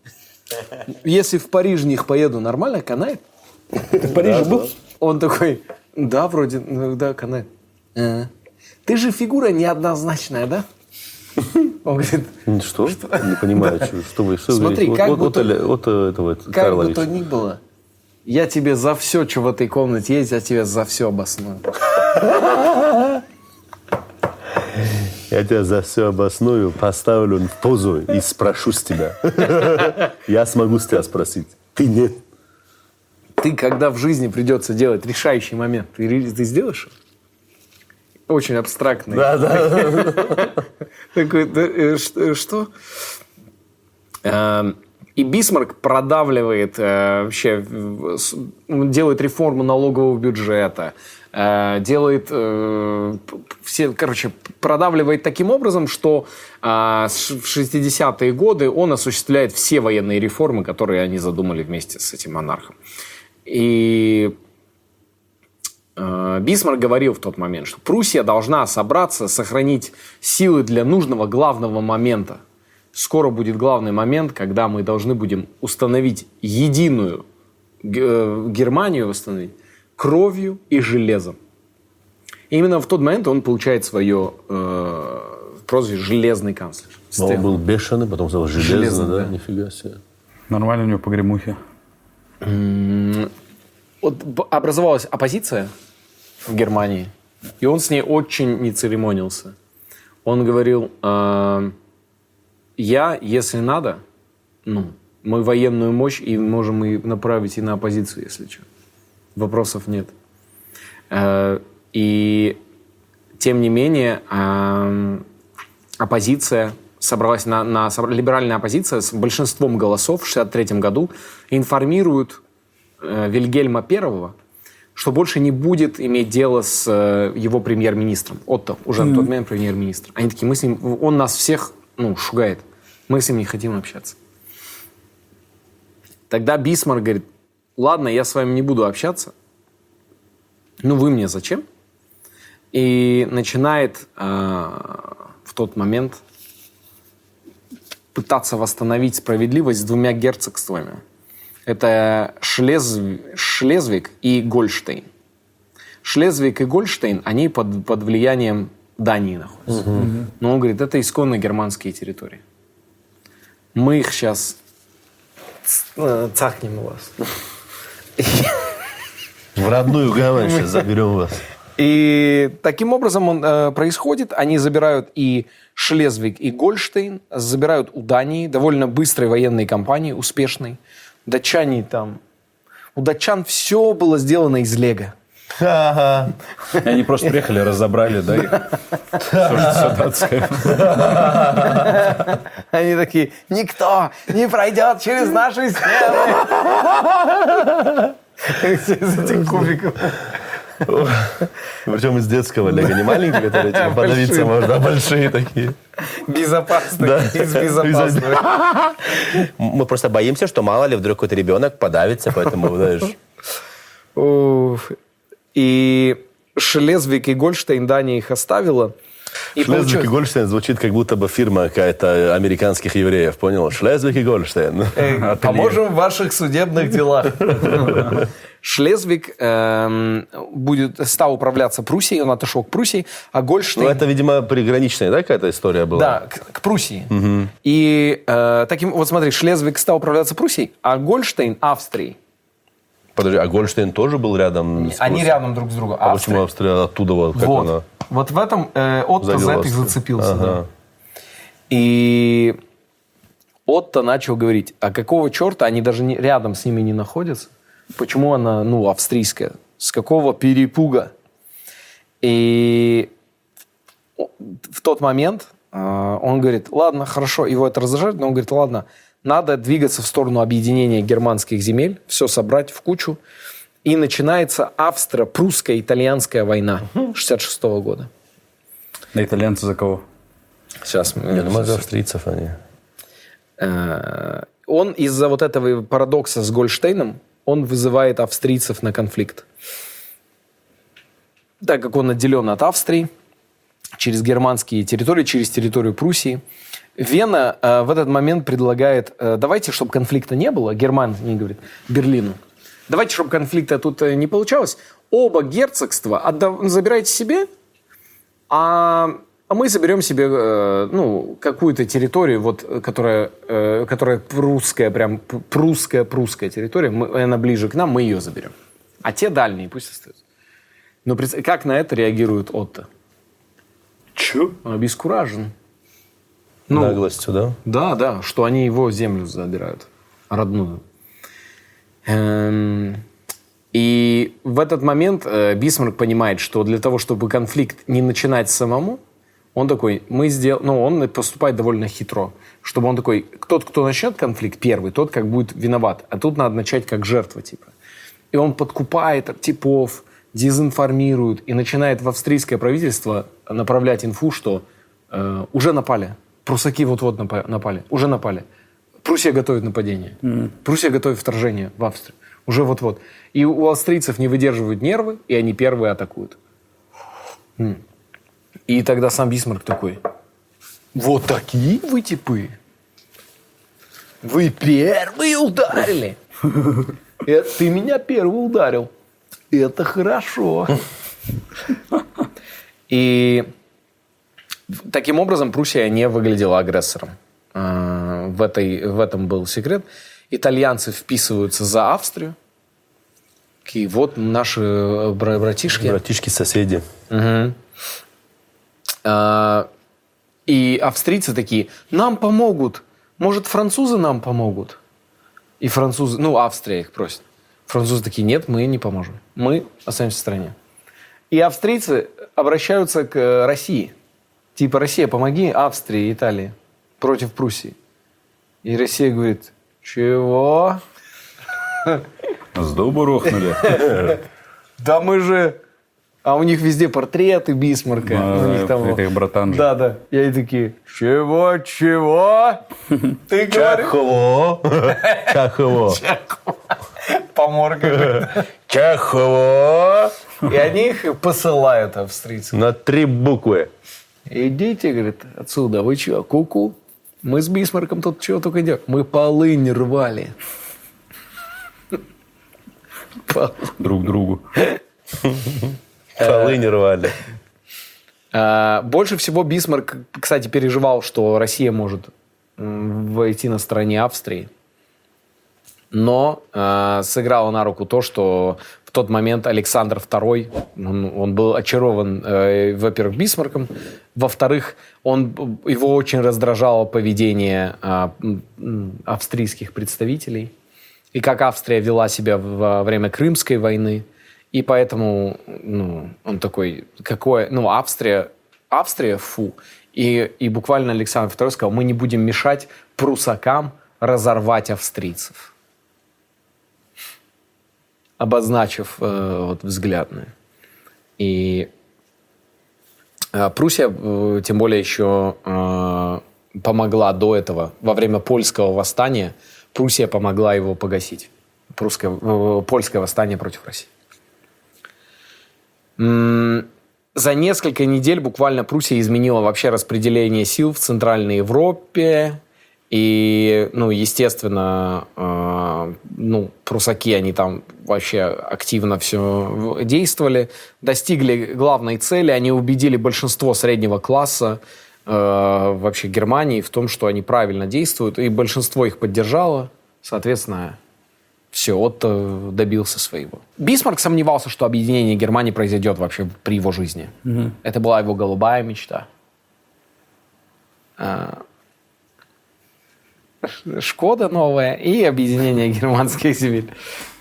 Speaker 1: Если в Париж них поеду, нормально канает? Ты в Париже был? Он такой, да, вроде, ну, да, канает. «А. Ты же фигура неоднозначная, да? Он говорит,
Speaker 3: Что? Не понимаю, что, вы,
Speaker 1: Смотри, как
Speaker 3: вот,
Speaker 1: бы
Speaker 3: вот,
Speaker 1: то- то ни было, я тебе за все, что в этой комнате есть, я тебе за все обосную.
Speaker 3: Я тебя за все обосную, поставлю в позу и спрошу с тебя. Я смогу с тебя спросить. Ты нет.
Speaker 1: Ты, когда в жизни придется делать решающий момент, ты, ты сделаешь? его? Очень абстрактный.
Speaker 3: Да, да.
Speaker 1: Такой, э, ш- э, что? Эм, И Бисмарк продавливает э, вообще, делает реформу налогового бюджета, э, делает э, все, короче, продавливает таким образом, что с- в 60-е годы он осуществляет все военные реформы, которые они задумали вместе с этим монархом. И э, Бисмарк говорил в тот момент, что Пруссия должна собраться, сохранить силы для нужного главного момента. Скоро будет главный момент, когда мы должны будем установить единую Германию, восстановить кровью и железом. И именно в тот момент он получает свое э, прозвище «железный канцлер».
Speaker 3: Но он был бешеный, потом стал железный,
Speaker 1: Железный,
Speaker 3: да?
Speaker 1: да.
Speaker 3: Нифига себе.
Speaker 2: Нормально у него погремухи.
Speaker 1: Вот образовалась оппозиция в Германии, и он с ней очень не церемонился. Он говорил, «Э, я, если надо, ну, мы военную мощь и можем и направить и на оппозицию, если что. Вопросов нет. Э, И тем не менее, эм, оппозиция собралась на, на либеральная оппозиция с большинством голосов в 1963 году информирует э, Вильгельма Первого, что больше не будет иметь дело с э, его премьер-министром. Отто, уже на тот момент премьер-министр. Они такие, мы с ним, он нас всех ну, шугает. Мы с ним не хотим общаться. Тогда Бисмарк говорит, ладно, я с вами не буду общаться, ну вы мне зачем? И начинает э, в тот момент пытаться восстановить справедливость с двумя герцогствами. Это Шлезв- Шлезвиг и Гольштейн. Шлезвиг и Гольштейн, они под, под влиянием Дании находятся. Но он говорит, это исконно германские территории. Мы их сейчас цахнем у вас.
Speaker 3: В родную гавань сейчас заберем вас.
Speaker 1: И таким образом он э, происходит. Они забирают и Шлезвиг, и Гольштейн, забирают у Дании довольно быстрой военной кампании, успешной. Датчане там... У датчан все было сделано из лего.
Speaker 2: И Они просто приехали, разобрали, да, их. Всё датское.
Speaker 1: Они такие, никто не пройдет через наши стены. Из этих кубиков.
Speaker 3: Причем из детского лего. Не маленькие, которые типа, подавиться можно, а большие такие.
Speaker 1: Безопасных. Из безопасных.
Speaker 7: Мы просто боимся, что мало ли вдруг какой-то ребенок подавится, поэтому, знаешь...
Speaker 1: Уф. И Шлезвиг и Гольштейн Дания их оставила. И
Speaker 3: Шлезвиг и
Speaker 1: получилось-
Speaker 3: Гольштейн звучит как будто бы фирма какая-то американских евреев, понял? Шлезвиг и Гольштейн.
Speaker 1: Э, Поможем в ваших судебных делах. Шлезвиг эм, будет, стал управляться Пруссией, он отошел к Пруссии, а
Speaker 3: Ну,
Speaker 1: Гольштейн...
Speaker 3: это, видимо, приграничная, да, какая-то история была?
Speaker 1: Да, к, к Пруссии. И э, таким, вот смотри, Шлезвиг стал управляться Пруссией, а Гольштейн Австрией.
Speaker 3: Подожди, а Гольштейн тоже был рядом с
Speaker 1: Они рядом друг с другом.
Speaker 3: А
Speaker 1: Австрия.
Speaker 3: почему Австрия оттуда вот как
Speaker 1: вот.
Speaker 3: она?
Speaker 1: Вот в этом э, Отто
Speaker 3: завела
Speaker 1: за это зацепился.
Speaker 3: Ага.
Speaker 1: да. И Отто начал говорить, а какого черта они даже не, рядом с ними не находятся? Почему она, ну, австрийская? С какого перепуга? И в тот момент э, он говорит, ладно, хорошо, его это раздражает, но он говорит, ладно, надо двигаться в сторону объединения германских земель, все собрать в кучу. И начинается австро-прусско-итальянская война 66 года.
Speaker 2: На итальянцы за кого?
Speaker 1: Сейчас мы...
Speaker 3: Не, ну, мы за австрийцев они.
Speaker 1: Э, Он из-за вот этого парадокса с Гольштейном, он вызывает австрийцев на конфликт. Так как он отделен от Австрии, через германские территории, через территорию Пруссии, Вена э, в этот момент предлагает, э, давайте, чтобы конфликта не было, Германия говорит Берлину, давайте, чтобы конфликта тут э, не получалось, оба герцогства отда- забирайте себе, а, а мы заберем себе э, ну, какую-то территорию, вот, которая, э, которая прусская, прям п- прусская, прусская территория, мы- она ближе к нам, мы ее заберем. А те дальние пусть остаются. Но как на это реагирует Отто?
Speaker 2: Че?
Speaker 1: Он обескуражен. Ну,
Speaker 3: Наглостью, да?
Speaker 1: Да, да, что они его землю забирают, родную. Эм, И в этот момент э, Бисмарк понимает, что для того, чтобы конфликт не начинать самому, он такой, мы сдел... ну, он поступает довольно хитро, чтобы он такой, тот, кто начнет конфликт первый, тот как будет виноват, а тут надо начать как жертва, типа. И он подкупает типов, дезинформирует и начинает в австрийское правительство направлять инфу, что э, уже напали, прусаки вот-вот напа- напали, уже напали. Пруссия готовит нападение. Пруссия готовит вторжение в Австрию. Уже вот-вот. И у австрийцев не выдерживают нервы, и они первые атакуют. М. И тогда сам Бисмарк такой, вот такие вы типы. Вы первые ударили. Это ты меня первый ударил. Это хорошо. И таким образом Пруссия не выглядела агрессором. А, В, этой, в этом был секрет. Итальянцы вписываются за Австрию. И вот наши э, бра- братишки.
Speaker 3: Братишки-соседи.
Speaker 1: А, И австрийцы такие, нам помогут. Может, французы нам помогут? И французы, ну, Австрия их просит. Французы такие, нет, мы не поможем. Мы останемся в стране. И австрийцы обращаются к э, России. Типа, Россия, помоги Австрии и Италии против Пруссии. И Россия говорит, чего?
Speaker 2: С дуба рухнули.
Speaker 1: Да мы же... А у них везде портреты Бисмарка.
Speaker 2: А,
Speaker 1: у них там...
Speaker 2: это их братан же.
Speaker 1: Да, да. И они такие, чего, чего? Ты говоришь?
Speaker 3: Чехово. Чехово.
Speaker 1: Поморка.
Speaker 3: Чехово.
Speaker 1: И они их посылают австрийцам.
Speaker 3: На три буквы.
Speaker 1: Идите, говорит, отсюда. Вы что, куку? Мы с Бисмарком тут чего только делаем. Мы полынь рвали. Пол-
Speaker 2: Друг другу.
Speaker 3: Полынь рвали.
Speaker 1: А, Больше всего Бисмарк, кстати, переживал, что Россия может войти на стороне Австрии. Но э, сыграло на руку то, что тот момент Александр II, он, он был очарован, э, во-первых, Бисмарком, во-вторых, он, его очень раздражало поведение э, австрийских представителей и как Австрия вела себя во время Крымской войны. И поэтому, ну, он такой, какое, ну, Австрия, Австрия, фу. И, и буквально Александр II сказал, мы не будем мешать прусакам разорвать австрийцев. Обозначив э, вот взглядные. И э, Пруссия, э, тем более еще э, помогла до этого, во время польского восстания, Пруссия помогла его погасить. Прусское, э, польское восстание против России. М, За несколько недель буквально Пруссия изменила вообще распределение сил в Центральной Европе. И, ну, естественно, э, ну, прусаки, они там вообще активно все действовали. Достигли главной цели. Они убедили большинство среднего класса э, вообще Германии в том, что они правильно действуют. И большинство их поддержало. Соответственно, все, Отто добился своего. Бисмарк сомневался, что объединение Германии произойдет вообще при его жизни. Это была его голубая мечта. Шкода новая и объединение германских земель.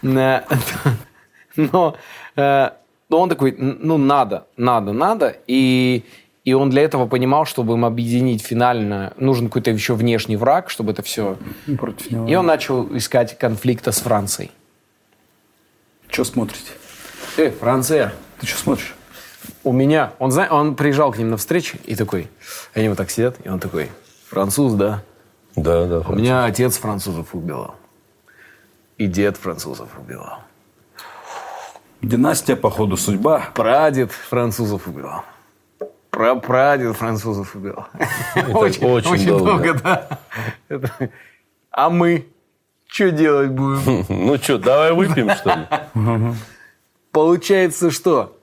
Speaker 1: Э, Но, э, но он такой, ну надо, надо, надо. И, И он для этого понимал, чтобы им объединить финально, нужен какой-то еще внешний враг, чтобы это все...
Speaker 2: Против него.
Speaker 1: И он начал искать конфликта с Францией.
Speaker 2: Что смотрите?
Speaker 1: Э, Франция,
Speaker 2: Ты что смотришь?
Speaker 1: у меня... Он, он приезжал к ним на встречу и такой... Они вот так сидят, и он такой... Француз, да?
Speaker 3: Да, да.
Speaker 1: У меня отец французов убивал. И дед французов убивал.
Speaker 2: Династия, походу, судьба.
Speaker 1: Прадед французов убивал. Прапрадед французов убивал.
Speaker 3: очень долго.
Speaker 1: да. Это- А мы что делать будем?
Speaker 3: Ну что, давай выпьем, что ли?
Speaker 1: Получается, что?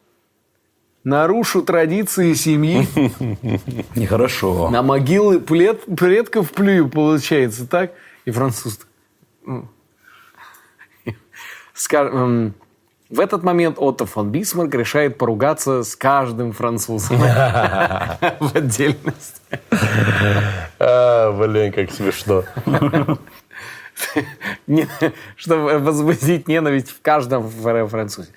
Speaker 1: Нарушу традиции семьи,
Speaker 2: Нехорошо.
Speaker 1: на могилы плед- предков плюю, получается, так? И француз. м. Ска- м, В этот момент Отто фон Бисмарк решает поругаться с каждым французом в отдельности.
Speaker 3: А, блин, как смешно.
Speaker 1: Чтобы возбудить ненависть в каждом фр- французе.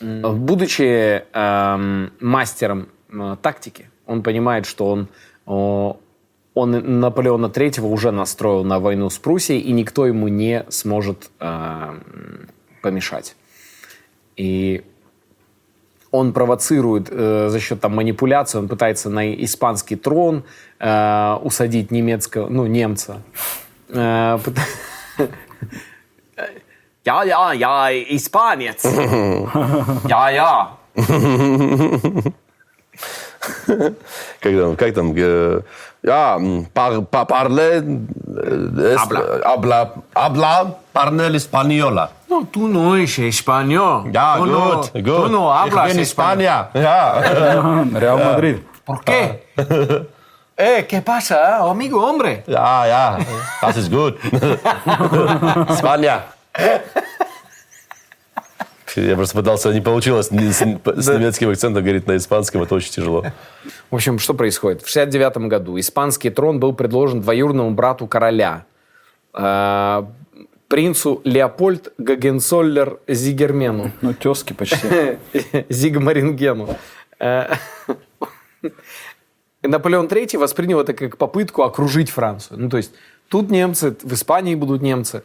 Speaker 1: Будучи эм, мастером э, тактики, он понимает, что он, о, он Наполеона III уже настроил на войну с Пруссией, и никто ему не сможет эм, помешать. И он провоцирует э, за счет там, манипуляции, он пытается на испанский трон э, усадить немецкого, ну, немца. Э, пыт- Я, я, я испанец. Я, я.
Speaker 3: Как там, как там, э, а, м, пар, па- парле, э, эс- habla, habla, parnel española.
Speaker 1: No, tú no eres español.
Speaker 3: Ja,
Speaker 1: Tú no-
Speaker 3: gut, gut.
Speaker 1: Tú no hablas
Speaker 3: ich bin
Speaker 1: español.
Speaker 3: España. Ja.
Speaker 2: Реал Мадрид.
Speaker 1: ¿Por qué? eh, ¿qué pasa, amigo, hombre?
Speaker 3: ja, ja, das ist gut. España. Я просто пытался, не получилось с, с немецким акцентом говорить на испанском, это очень тяжело.
Speaker 1: В общем, что происходит? В 69 году испанский трон был предложен двоюродному брату короля, э, принцу Леопольд Гагенцоллер Зигермену.
Speaker 2: Ну, тески почти.
Speaker 1: Зигмарингену. Э, Наполеон III воспринял это как попытку окружить Францию. Ну, то есть тут немцы, в Испании будут немцы.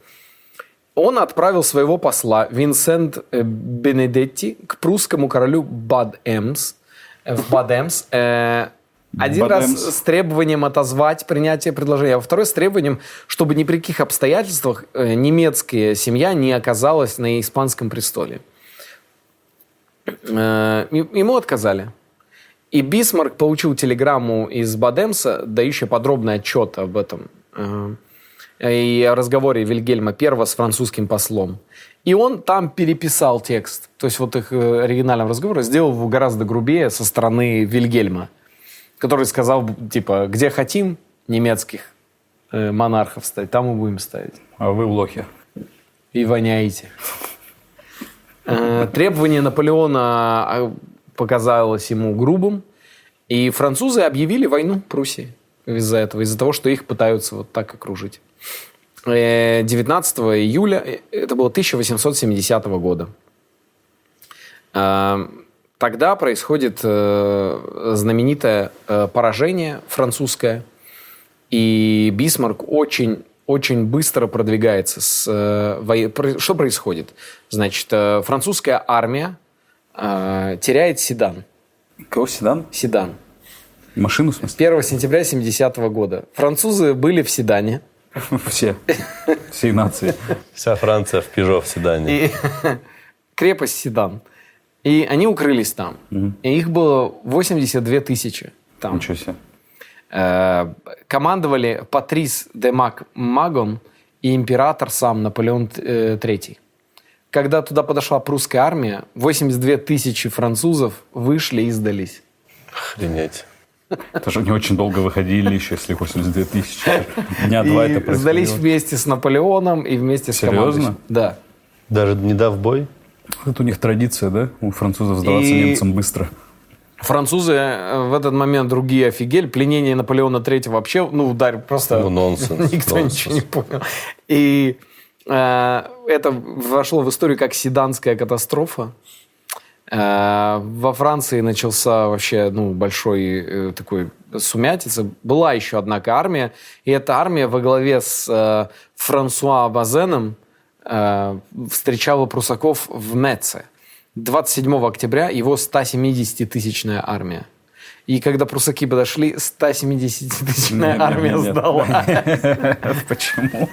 Speaker 1: Он отправил своего посла Винсент э, Бенедетти к прусскому королю Бад-Эмс, э, в Бад-Эмс, э, один раз
Speaker 2: Бад-Эмс.
Speaker 1: с требованием отозвать принятие предложения, а второй с требованием, чтобы ни при каких обстоятельствах э, немецкая семья не оказалась на испанском престоле. Э, Ему отказали. И Бисмарк получил телеграмму из Бадемса, дающую подробный отчет об этом. э, И о разговоре Вильгельма I с французским послом. И он там переписал текст. То есть вот их э, оригинального разговора сделал его гораздо грубее со стороны Вильгельма, который сказал, типа, где хотим немецких э, монархов ставить, там и будем ставить
Speaker 2: А вы в лохе.
Speaker 1: и воняете. Э, Требование Наполеона а, показалось ему грубым, и французы объявили войну Пруссии из-за этого, из-за того, что их пытаются вот так окружить. Э, 19 июля, э, это было 1870 года. Э, Тогда происходит э, знаменитое э, поражение французское, и Бисмарк очень, очень быстро продвигается. С, э, Что происходит? Значит, э, французская армия э, теряет Седан.
Speaker 2: Кого седан?
Speaker 1: Седан.
Speaker 2: Машину, в смысле?
Speaker 1: 1 сентября 70 года. Французы были в Седане.
Speaker 2: Все. Всей нации.
Speaker 3: Вся Франция в Пежо в седане.
Speaker 1: И крепость Седан. И они укрылись там. И их было 82 тысячи там.
Speaker 2: Ничего себе.
Speaker 1: Э, командовали Патрис де Мак Магон и император сам Наполеон э, III. Когда туда подошла прусская армия, 82 тысячи французов вышли и сдались.
Speaker 3: Охренеть.
Speaker 2: Это же они очень долго выходили еще, если 82 тысячи. Дня два
Speaker 1: и
Speaker 2: это
Speaker 1: сдались
Speaker 2: происходило.
Speaker 1: вместе с Наполеоном и вместе с
Speaker 2: Серьезно?
Speaker 1: командой. Да.
Speaker 3: Даже не дав бой?
Speaker 2: Это у них традиция, да? У французов сдаваться
Speaker 1: И-
Speaker 2: немцам быстро.
Speaker 1: Французы э, в этот момент другие офигели. Пленение Наполеона III вообще, ну, ударил просто...
Speaker 3: Ну, нонсенс,
Speaker 1: Никто
Speaker 3: нонсенс.
Speaker 1: ничего не понял. И э, это вошло в историю как седанская катастрофа. Э, Во Франции начался вообще ну, большой э, такой сумятица. Была еще, однако, армия. И эта армия во главе с э, Франсуа Базеном встречала прусаков в Меце. 27 октября его 170-тысячная армия. И когда прусаки подошли, 170-тысячная армия
Speaker 2: Нет.
Speaker 1: сдала.
Speaker 2: Почему?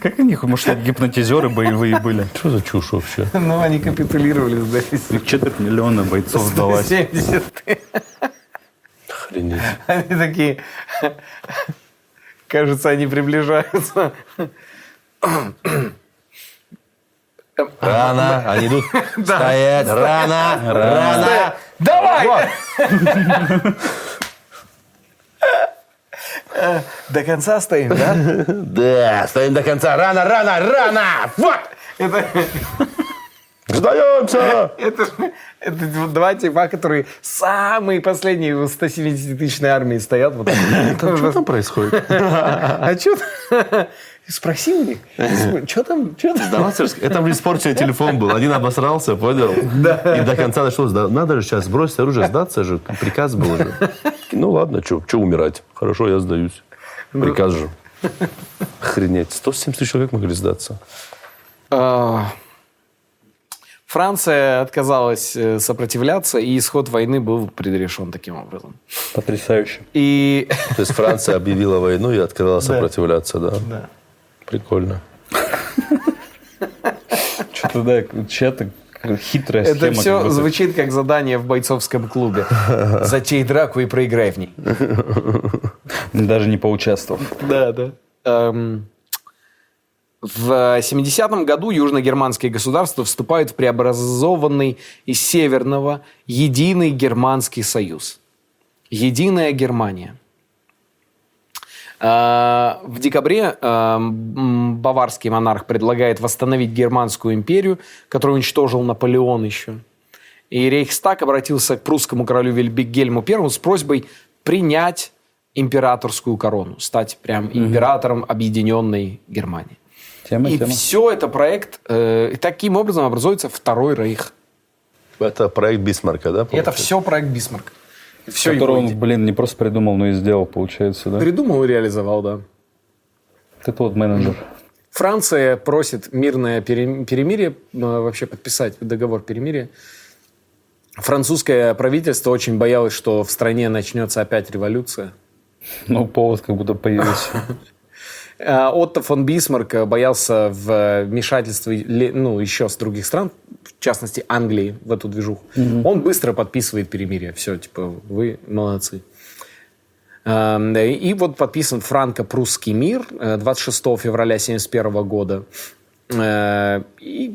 Speaker 2: Как они, может, гипнотизеры боевые были?
Speaker 3: Что за чушь вообще?
Speaker 1: Ну, они капитулировали, сдались.
Speaker 2: Их четверть миллиона бойцов сдалась.
Speaker 1: 170.
Speaker 3: Охренеть.
Speaker 1: Они такие... Кажется, они приближаются.
Speaker 3: Рано, они идут. Стоять, рано, рано.
Speaker 1: Давай! До конца стоим, да?
Speaker 3: Да, стоим до конца. Рано, рано, рано. Вот.
Speaker 1: Это,
Speaker 3: Сдаемся.
Speaker 1: это, это два типа, которые самые последние в 170-тысячной армии стоят. Вот так.
Speaker 3: Что там происходит?
Speaker 1: А что? Спроси у них. Что там? Что там?
Speaker 3: Сдаваться, это в испорченный телефон был. Один обосрался, понял? И до конца дошло. сда- Надо же сейчас бросить оружие, сдаться же. Приказ был же. Ну ладно, что умирать? Хорошо, я сдаюсь. Приказ же. Охренеть. 170 тысяч человек могли сдаться.
Speaker 1: А, Франция отказалась э, сопротивляться, и исход войны был предрешен таким образом.
Speaker 2: Потрясающе.
Speaker 1: И
Speaker 3: То есть Франция объявила войну и отказалась сопротивляться, да?
Speaker 1: Да.
Speaker 3: Прикольно.
Speaker 2: Что-то, да, чья-то хитрая
Speaker 1: это
Speaker 2: схема.
Speaker 1: все
Speaker 2: как будто.
Speaker 1: звучит как задание в бойцовском клубе. Затей драку и проиграй в ней.
Speaker 2: Даже не поучаствовал.
Speaker 1: Да, да. Эм, В 70-м году южногерманские государства вступают в преобразованный из Северного Единый Германский Союз. Единая Германия. Э, В декабре э, баварский монарх предлагает восстановить Германскую империю, которую уничтожил Наполеон еще. И Рейхстаг обратился к прусскому королю Вильгельму I с просьбой принять императорскую корону, стать прям императором объединенной Германии.
Speaker 2: Тема,
Speaker 1: И
Speaker 2: тема.
Speaker 1: все это проект, э, и таким образом образуется Второй Рейх.
Speaker 3: Это проект Бисмарка, да?
Speaker 1: И это
Speaker 3: получается?
Speaker 1: все проект Бисмарк. Все его
Speaker 2: он, блин, не просто придумал, но и сделал, получается, да?
Speaker 1: придумал и реализовал, да.
Speaker 2: Это вот менеджер.
Speaker 1: Франция просит мирное пере- перемирие, э, вообще подписать договор перемирия. Французское правительство очень боялось, что в стране начнется опять революция.
Speaker 2: Ну, повод как будто появился.
Speaker 1: Э, Отто фон Бисмарк э, боялся в вмешательстве ле- ну, еще с других стран, в частности Англии, в эту движуху. Он быстро подписывает перемирие. Все, типа, вы молодцы. Эм, И вот подписан франко-прусский мир э, 26 февраля 1971 года. Э, И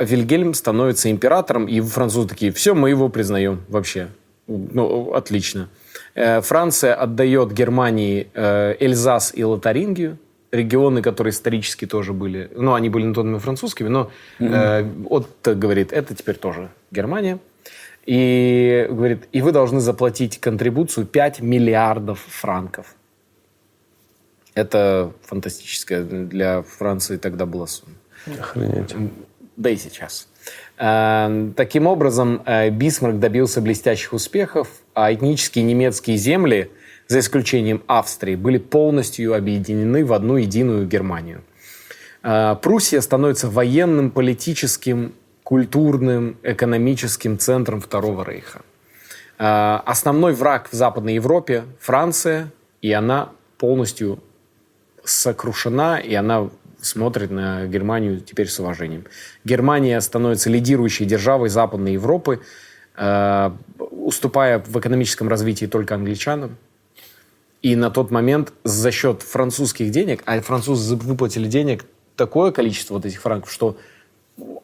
Speaker 1: Вильгельм становится императором, и французы такие, все, мы его признаем вообще. Ну, отлично. Э, Франция отдает Германии э, Эльзас и Лотарингию, регионы, которые исторически тоже были, ну, они были на тот момент французскими, но э, Отто говорит, это теперь тоже Германия. И говорит, и вы должны заплатить контрибуцию 5 миллиардов франков. Это фантастическая для Франции тогда была сумма.
Speaker 3: Охренеть.
Speaker 1: Да и сейчас. Э, Таким образом, э, Бисмарк добился блестящих успехов, а этнические немецкие земли, за исключением Австрии, были полностью объединены в одну единую Германию. Э, Пруссия становится военным, политическим, культурным, экономическим центром Второго Рейха. Э, Основной враг в Западной Европе – Франция, и она полностью сокрушена, и она смотрит на Германию теперь с уважением. Германия становится лидирующей державой Западной Европы, э, уступая в экономическом развитии только англичанам. И на тот момент за счет французских денег, а французы выплатили денег такое количество вот этих франков, что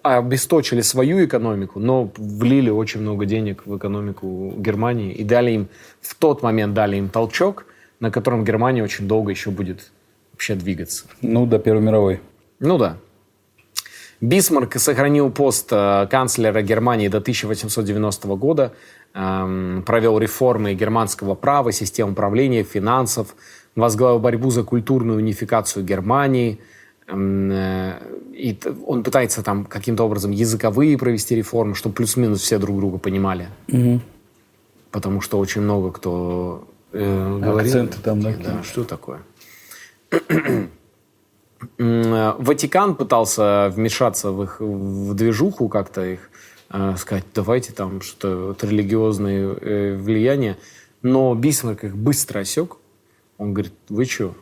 Speaker 1: обесточили свою экономику, но влили очень много денег в экономику Германии и дали им, в тот момент дали им толчок, на котором Германия очень долго еще будет вообще двигаться.
Speaker 2: Ну, до Первой мировой.
Speaker 1: Ну да. Бисмарк сохранил пост э, канцлера Германии до 1890 года, эм, провел реформы германского права, систем управления, финансов, возглавил борьбу за культурную унификацию Германии, М, э, И он пытается там каким-то образом языковые провести реформы, чтобы плюс-минус все друг друга понимали. Потому что очень много кто э, говорит.
Speaker 2: Акценты там, да,
Speaker 1: Да, что такое? Э, Ватикан пытался вмешаться в их в движуху как-то их э, сказать, давайте там что-то вот религиозные э, влияния, но Бисмарк их быстро осек. Он говорит, вы что,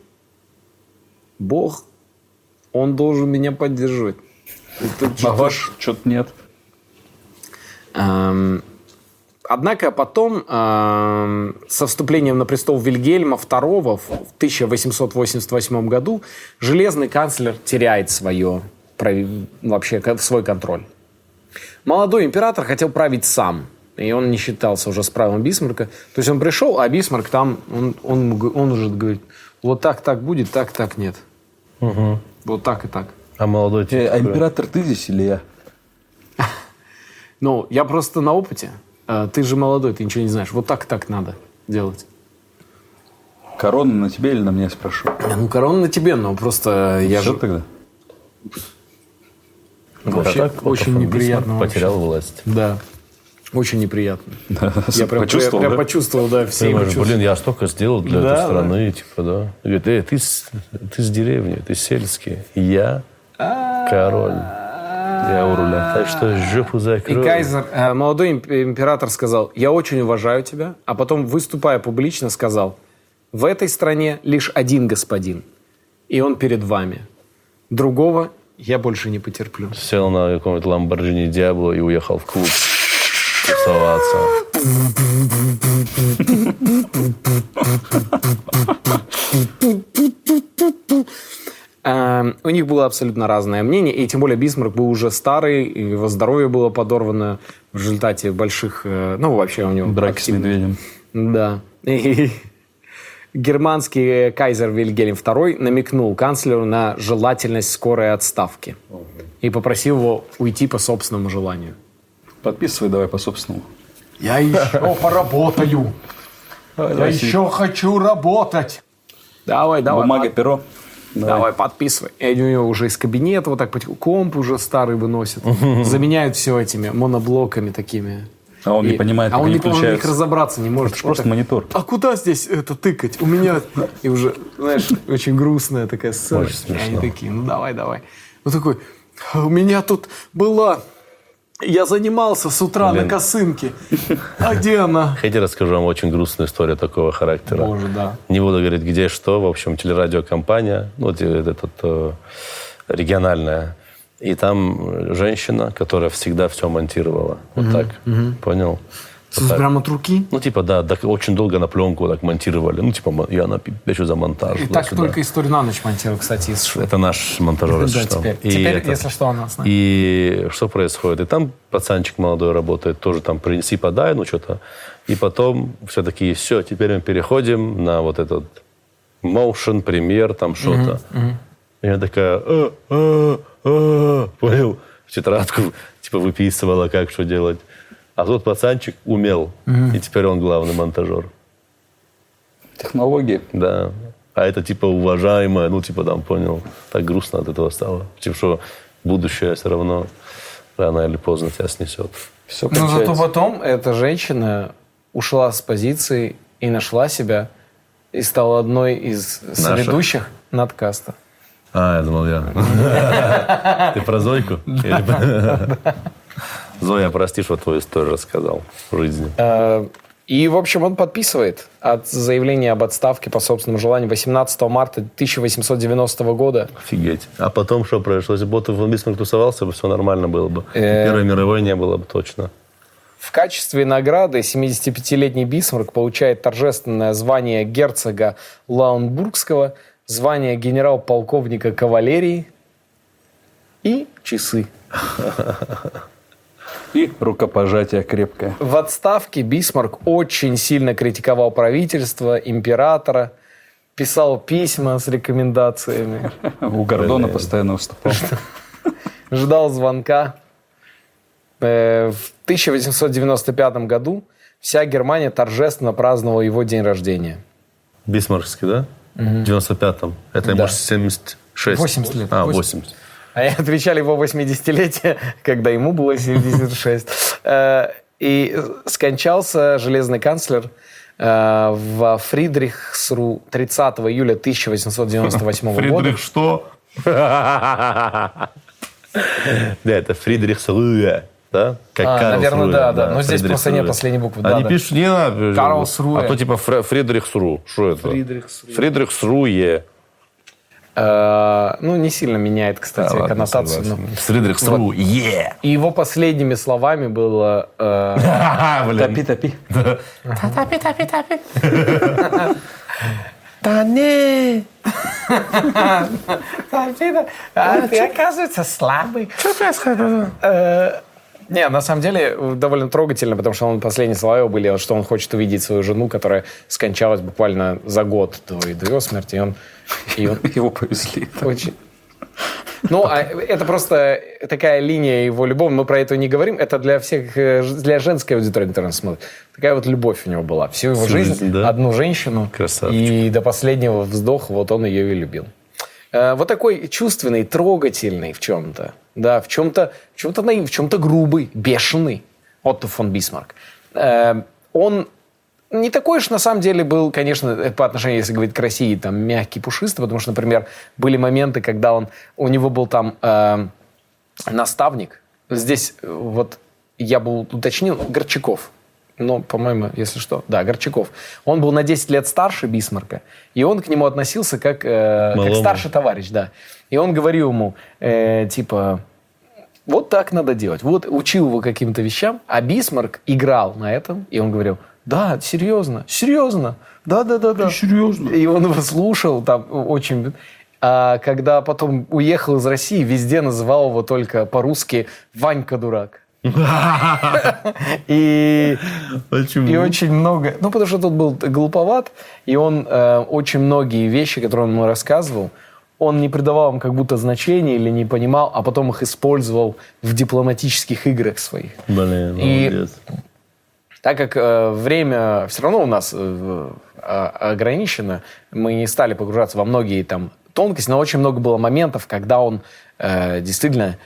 Speaker 1: Бог, он должен меня поддерживать. Это
Speaker 2: А ваш что-то нет.
Speaker 1: Эм, Однако потом, эм, со вступлением на престол Вильгельма II в 1888 году, железный канцлер теряет свое, вообще свой контроль. Молодой император хотел править сам, и он не считался уже с правом Бисмарка. То есть он пришел, а Бисмарк там, он, он, он уже говорит, вот так так будет, так так нет. Вот так и так.
Speaker 3: А молодой
Speaker 2: Э, а
Speaker 3: какой?
Speaker 2: император ты здесь или я?
Speaker 1: Ну, я просто на опыте. Э, Ты же молодой, ты ничего не знаешь. Вот так так надо делать.
Speaker 2: Корона на тебе или на мне, спрошу?
Speaker 1: Не, Ну, корона на тебе, но просто я
Speaker 2: Все
Speaker 1: же...
Speaker 2: тогда?
Speaker 1: Вообще,
Speaker 3: Вот так,
Speaker 1: очень неприятно
Speaker 3: Бисмарк
Speaker 1: вообще.
Speaker 3: Потерял власть.
Speaker 1: Да. Очень неприятно. Я прям,
Speaker 2: Почувствовал,
Speaker 1: я
Speaker 2: да?
Speaker 1: почувствовал, да, все
Speaker 3: Ты
Speaker 1: чувства.
Speaker 3: блин, я столько сделал для
Speaker 1: Да,
Speaker 3: этой страны, типа, да. Говорит, эй, ты, с- ты с деревни, ты сельский. Я король. Я у руля. Так что жопу
Speaker 1: И
Speaker 3: закрой.
Speaker 1: Кайзер, э, молодой имп- император сказал, я очень уважаю тебя, а потом, выступая публично, сказал, в этой стране лишь один господин, и он перед вами. Другого я больше не потерплю.
Speaker 3: Сел на каком-нибудь Ламборджини Диабло и уехал в клуб тусоваться.
Speaker 1: Э, У них было абсолютно разное мнение, и тем более Бисмарк был уже старый, его здоровье было подорвано в результате больших, э, ну вообще у него
Speaker 2: Драки с
Speaker 1: активных-
Speaker 2: медведем.
Speaker 1: Да. И германский кайзер Вильгельм II намекнул канцлеру на желательность скорой отставки и попросил его уйти по собственному желанию.
Speaker 2: Подписывай давай по собственному.
Speaker 8: Я еще поработаю. Я еще хочу работать.
Speaker 1: Давай, давай.
Speaker 2: Бумага, перо.
Speaker 1: Давай, подписывай. И у него уже из кабинета вот так комп уже старый выносит. Заменяют все этими моноблоками такими.
Speaker 2: А он не
Speaker 1: И-
Speaker 2: понимает,
Speaker 1: а он не, он
Speaker 2: включаются.
Speaker 1: разобраться не может.
Speaker 2: Это просто
Speaker 1: так,
Speaker 2: монитор.
Speaker 1: А куда здесь это тыкать? У меня... И уже, знаешь, очень грустная такая сцена.
Speaker 3: Очень
Speaker 1: И они
Speaker 3: смешно.
Speaker 1: такие, ну давай, давай. Вот такой, «А у меня тут была... Я занимался с утра
Speaker 3: Блин.
Speaker 1: на косынке. А где она?
Speaker 3: Хотите, расскажу вам очень грустную историю такого характера.
Speaker 1: Боже, да.
Speaker 3: Не буду говорить, где что. В общем, телерадиокомпания, ну, э, этот, э, региональная. И там женщина, которая всегда все монтировала. Вот так. Понял? Так.
Speaker 1: Прямо от руки?
Speaker 3: Ну, типа, да, так очень долго на пленку так монтировали. Ну, типа, и она пи- пишет за монтаж.
Speaker 1: И так
Speaker 3: сюда.
Speaker 1: только историю на ночь монтировал, кстати, из.
Speaker 3: Это наш монтажер,
Speaker 1: Да, теперь.
Speaker 3: И
Speaker 1: Теперь,
Speaker 3: это-
Speaker 1: если что, она с нами.
Speaker 3: И что происходит? И там пацанчик молодой работает, тоже там принеси, подай, ну что-то. И потом все-таки все, теперь мы переходим на вот этот motion, премьер, там что-то. И она такая, «А, а, а», понял, в тетрадку, типа выписывала, как что делать. А тот пацанчик умел, и теперь он главный монтажер.
Speaker 2: Технологии.
Speaker 3: Да. А это типа уважаемое, ну типа там, понял, так грустно от этого стало. Типа, что будущее все равно рано или поздно тебя снесет.
Speaker 2: Все
Speaker 1: Но зато потом эта женщина ушла с позиции и нашла себя и стала одной из соведущих надкаста.
Speaker 3: А, я думал, я. Ты про Зойку? Зоя, прости, что твою историю рассказал в жизни.
Speaker 1: Э, И, в общем, он подписывает от заявления об отставке по собственному желанию 18 марта 1890 года.
Speaker 3: Офигеть. А потом что произошло? Если бы Отто фон Бисмарк тусовался бы, все нормально было бы.
Speaker 1: Э.
Speaker 3: Первой мировой не было бы точно.
Speaker 1: В качестве награды 75-летний Бисмарк получает торжественное звание герцога Лауэнбургского, звание генерал-полковника кавалерии и часы.
Speaker 2: И рукопожатие крепкое.
Speaker 1: В отставке Бисмарк очень сильно критиковал правительство, императора, писал письма с рекомендациями,
Speaker 2: У Гордона постоянно выступал.
Speaker 1: ждал звонка. Э, В 1895 году вся Германия торжественно праздновала его день рождения.
Speaker 3: Бисмаркский, да? В 95-м. Это ему 76.
Speaker 1: 80 лет.
Speaker 3: А,
Speaker 1: 80.
Speaker 3: 80.
Speaker 1: А я отвечали его 80-летие, когда ему было 76. Э, И скончался железный канцлер э, в Фридрихсру 30 июля 1898 года.
Speaker 3: Фридрих что? Да, это Фридрих Сруе. Да? Как
Speaker 1: А,
Speaker 3: Карлс
Speaker 1: наверное,
Speaker 3: Руэ,
Speaker 1: да, да. Но здесь
Speaker 3: Фридрих
Speaker 1: просто нет последней буквы. Да,
Speaker 3: Они
Speaker 1: да.
Speaker 3: пишут, не надо.
Speaker 1: Карлс Руэ.
Speaker 3: А то типа Фре- Фридрих Сру. Что это? Фридрих Сруе.
Speaker 1: Э, Ну, не сильно меняет, кстати,
Speaker 3: Ладно,
Speaker 1: коннотацию.
Speaker 3: согласен.
Speaker 1: но-
Speaker 3: Фридрих Сру. Е!
Speaker 1: И его последними словами было... э,
Speaker 3: Блин.
Speaker 2: топи.
Speaker 1: Да не. А ты, оказывается, слабый. Что происходит? Не, на самом деле довольно трогательно, потому что он последние слова его были, что он хочет увидеть свою жену, которая скончалась буквально за год до, до его смерти. И он, и он
Speaker 2: Его повезли.
Speaker 1: очень... Ну, а это просто такая линия его любовь. Мы про это не говорим. Это для всех, э, для женской аудитории, нас смотрит. Такая вот любовь у него была. Всю его
Speaker 3: Всю
Speaker 1: жизнь,
Speaker 3: жизнь, да?
Speaker 1: одну женщину.
Speaker 3: Красавчик.
Speaker 1: И до последнего вздоха вот он ее и любил. Э, Вот такой чувственный, трогательный в чем-то. Да, в чем-то, в чем-то наив, в чем-то грубый, бешеный Отто фон Бисмарк. Э, Он не такой уж на самом деле был, конечно, это по отношению, если говорить к России, там мягкий, пушистый, потому что, например, были моменты, когда он, у него был там э, наставник. Здесь э, вот я бы уточнил, Горчаков. Ну, по-моему, если что. Да, Горчаков. Он был на 10 лет старше Бисмарка, и он к нему относился как, э, как старший товарищ, да. И он говорил ему, э, типа, вот так надо делать. Вот учил его каким-то вещам, а Бисмарк играл на этом, и он говорил, да, серьезно, серьезно, да-да-да-да. Серьезно? И он его слушал там очень... А когда потом уехал из России, везде называл его только по-русски «Ванька дурак». И, и очень много... Ну, потому что тот был глуповат, и он э, очень многие вещи, которые он ему рассказывал, он не придавал им как будто значения или не понимал, а потом их использовал в дипломатических играх своих.
Speaker 3: Блин,
Speaker 1: И-
Speaker 3: молодец.
Speaker 1: Так как э, время все равно у нас э, а- ограничено, мы не стали погружаться во многие там тонкости, но очень много было моментов, когда он э, действительно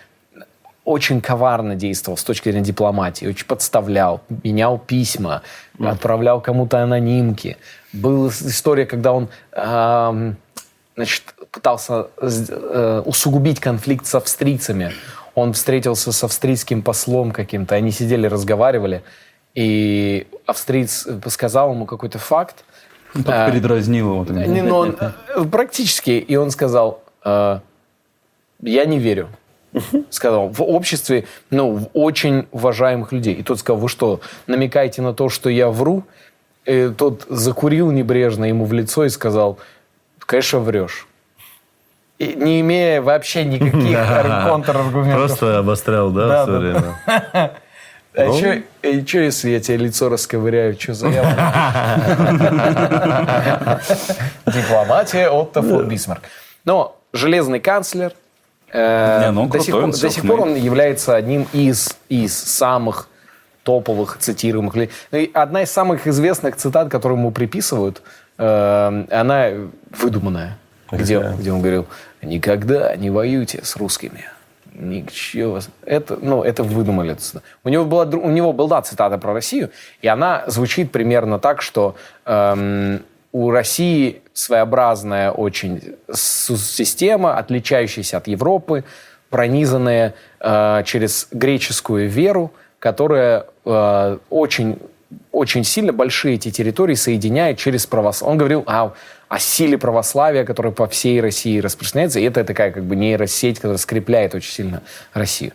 Speaker 1: очень коварно действовал с точки зрения дипломатии, очень подставлял, менял письма, отправлял кому-то анонимки. Была история, когда он ам, значит, пытался э, усугубить конфликт с австрийцами. Он встретился с австрийским послом каким-то, они сидели, разговаривали, и австриец сказал ему какой-то факт,
Speaker 2: Так передразнил его.
Speaker 1: не, ну, он, э, практически. И он сказал, э, я не верю. Сказал, в обществе, ну, в очень уважаемых людей. И тот сказал, вы что, намекаете на то, что я вру? И тот закурил небрежно ему в лицо и сказал, конечно, врешь. И не имея вообще никаких ар- контраргументов.
Speaker 3: Просто обострял, да, все время?
Speaker 1: А что, если я тебе лицо расковыряю? Что за Дипломатия Отто фон Бисмарк. Но железный канцлер э,
Speaker 2: Не, ну
Speaker 1: до, сих
Speaker 2: крутой,
Speaker 1: пор,
Speaker 2: он
Speaker 1: до сих пор он является одним из, из самых топовых цитируемых. Ну и одна из самых известных цитат, которую ему приписывают, э, она выдуманная. Где, где он говорил, никогда не воюйте с русскими. Ничего. Это, ну, это выдумали. У него, была, у него была цитата про Россию, и она звучит примерно так, что эм, у России своеобразная очень система, отличающаяся от Европы, пронизанная э, через греческую веру, которая э, очень, очень сильно большие эти территории соединяет через православие. Он говорил о, о силе православия, которая по всей России распространяется, и это такая как бы нейросеть, которая скрепляет очень сильно Россию.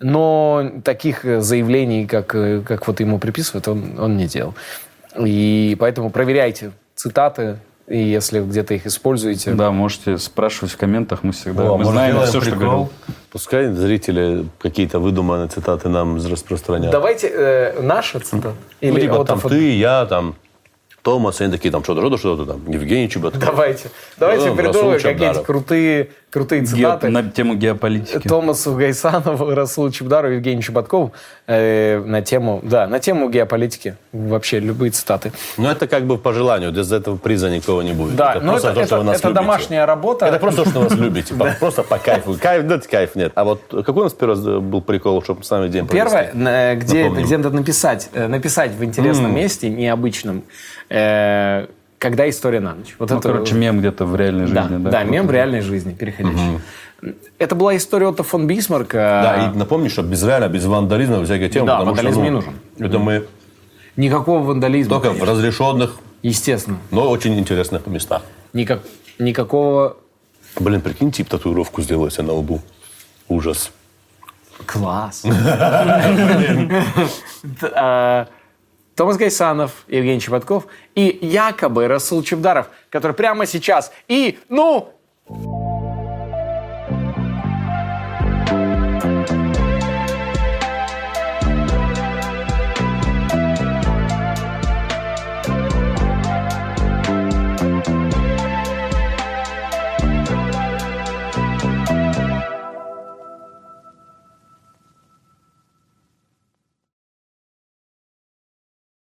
Speaker 1: Но таких э, заявлений, как, э, как вот ему приписывают, он, он не делал. И поэтому проверяйте цитаты, и если где-то их используете,
Speaker 2: Да, можете спрашивать в комментах, мы всегда
Speaker 3: О,
Speaker 2: мы знаем все, что
Speaker 3: прикол?
Speaker 2: говорил.
Speaker 3: Пускай зрители какие-то выдуманные цитаты нам распространяют.
Speaker 1: Давайте э, наши цитаты.
Speaker 3: Ну,
Speaker 1: Или
Speaker 3: типа,
Speaker 1: Отто
Speaker 3: там ты, я, там, Томас, они такие, там, что-то, что-то, что-то, там, Евгений Чеботков.
Speaker 1: Давайте. Давайте
Speaker 3: Ну,
Speaker 1: придумаем какие-нибудь
Speaker 3: Чабдаров.
Speaker 1: Крутые крутые
Speaker 2: Ге-
Speaker 1: цитаты.
Speaker 2: На тему геополитики.
Speaker 1: Томасу Гайсанову, Расулу Чебдару, Евгению Чеботкову э, на тему, да, на тему геополитики. Вообще любые цитаты.
Speaker 3: Ну, это как бы по желанию, без этого приза никого не будет.
Speaker 1: Да,
Speaker 3: это
Speaker 1: но
Speaker 3: просто
Speaker 1: это,
Speaker 3: то, что
Speaker 1: это-
Speaker 3: вы нас
Speaker 1: это
Speaker 3: любите.
Speaker 1: домашняя работа.
Speaker 3: Это просто то, что вы нас любите. Просто по кайфу. Кайф, да, кайф нет. А вот какой у нас первый раз был прикол, чтобы с нами день
Speaker 1: Первое, э, где надо написать, э, написать в интересном месте, необычном, э, когда история на ночь. Вот
Speaker 2: Ну,
Speaker 1: это-
Speaker 2: короче, мем где-то в реальной
Speaker 1: да,
Speaker 2: жизни, да?
Speaker 1: да, мем в реальной жизни, переходящий. Это была история Отто фон Бисмарка.
Speaker 3: Да, и напомни, что без реально, без вандализма, всякой темы.
Speaker 1: Да,
Speaker 3: потому что,
Speaker 1: вандализм
Speaker 3: ну,
Speaker 1: не нужен.
Speaker 3: Это мы
Speaker 1: Никакого вандализма.
Speaker 3: только в
Speaker 1: конечно.
Speaker 3: разрешенных,
Speaker 1: Естественно.
Speaker 3: но очень интересных местах.
Speaker 1: Никак, никакого...
Speaker 3: Блин, прикинь, тип татуировку сделал себе на лбу. Ужас.
Speaker 1: Класс. Томас Гайсанов, Евгений Чеботков и якобы Расул Чебдаров, который прямо сейчас и, ну...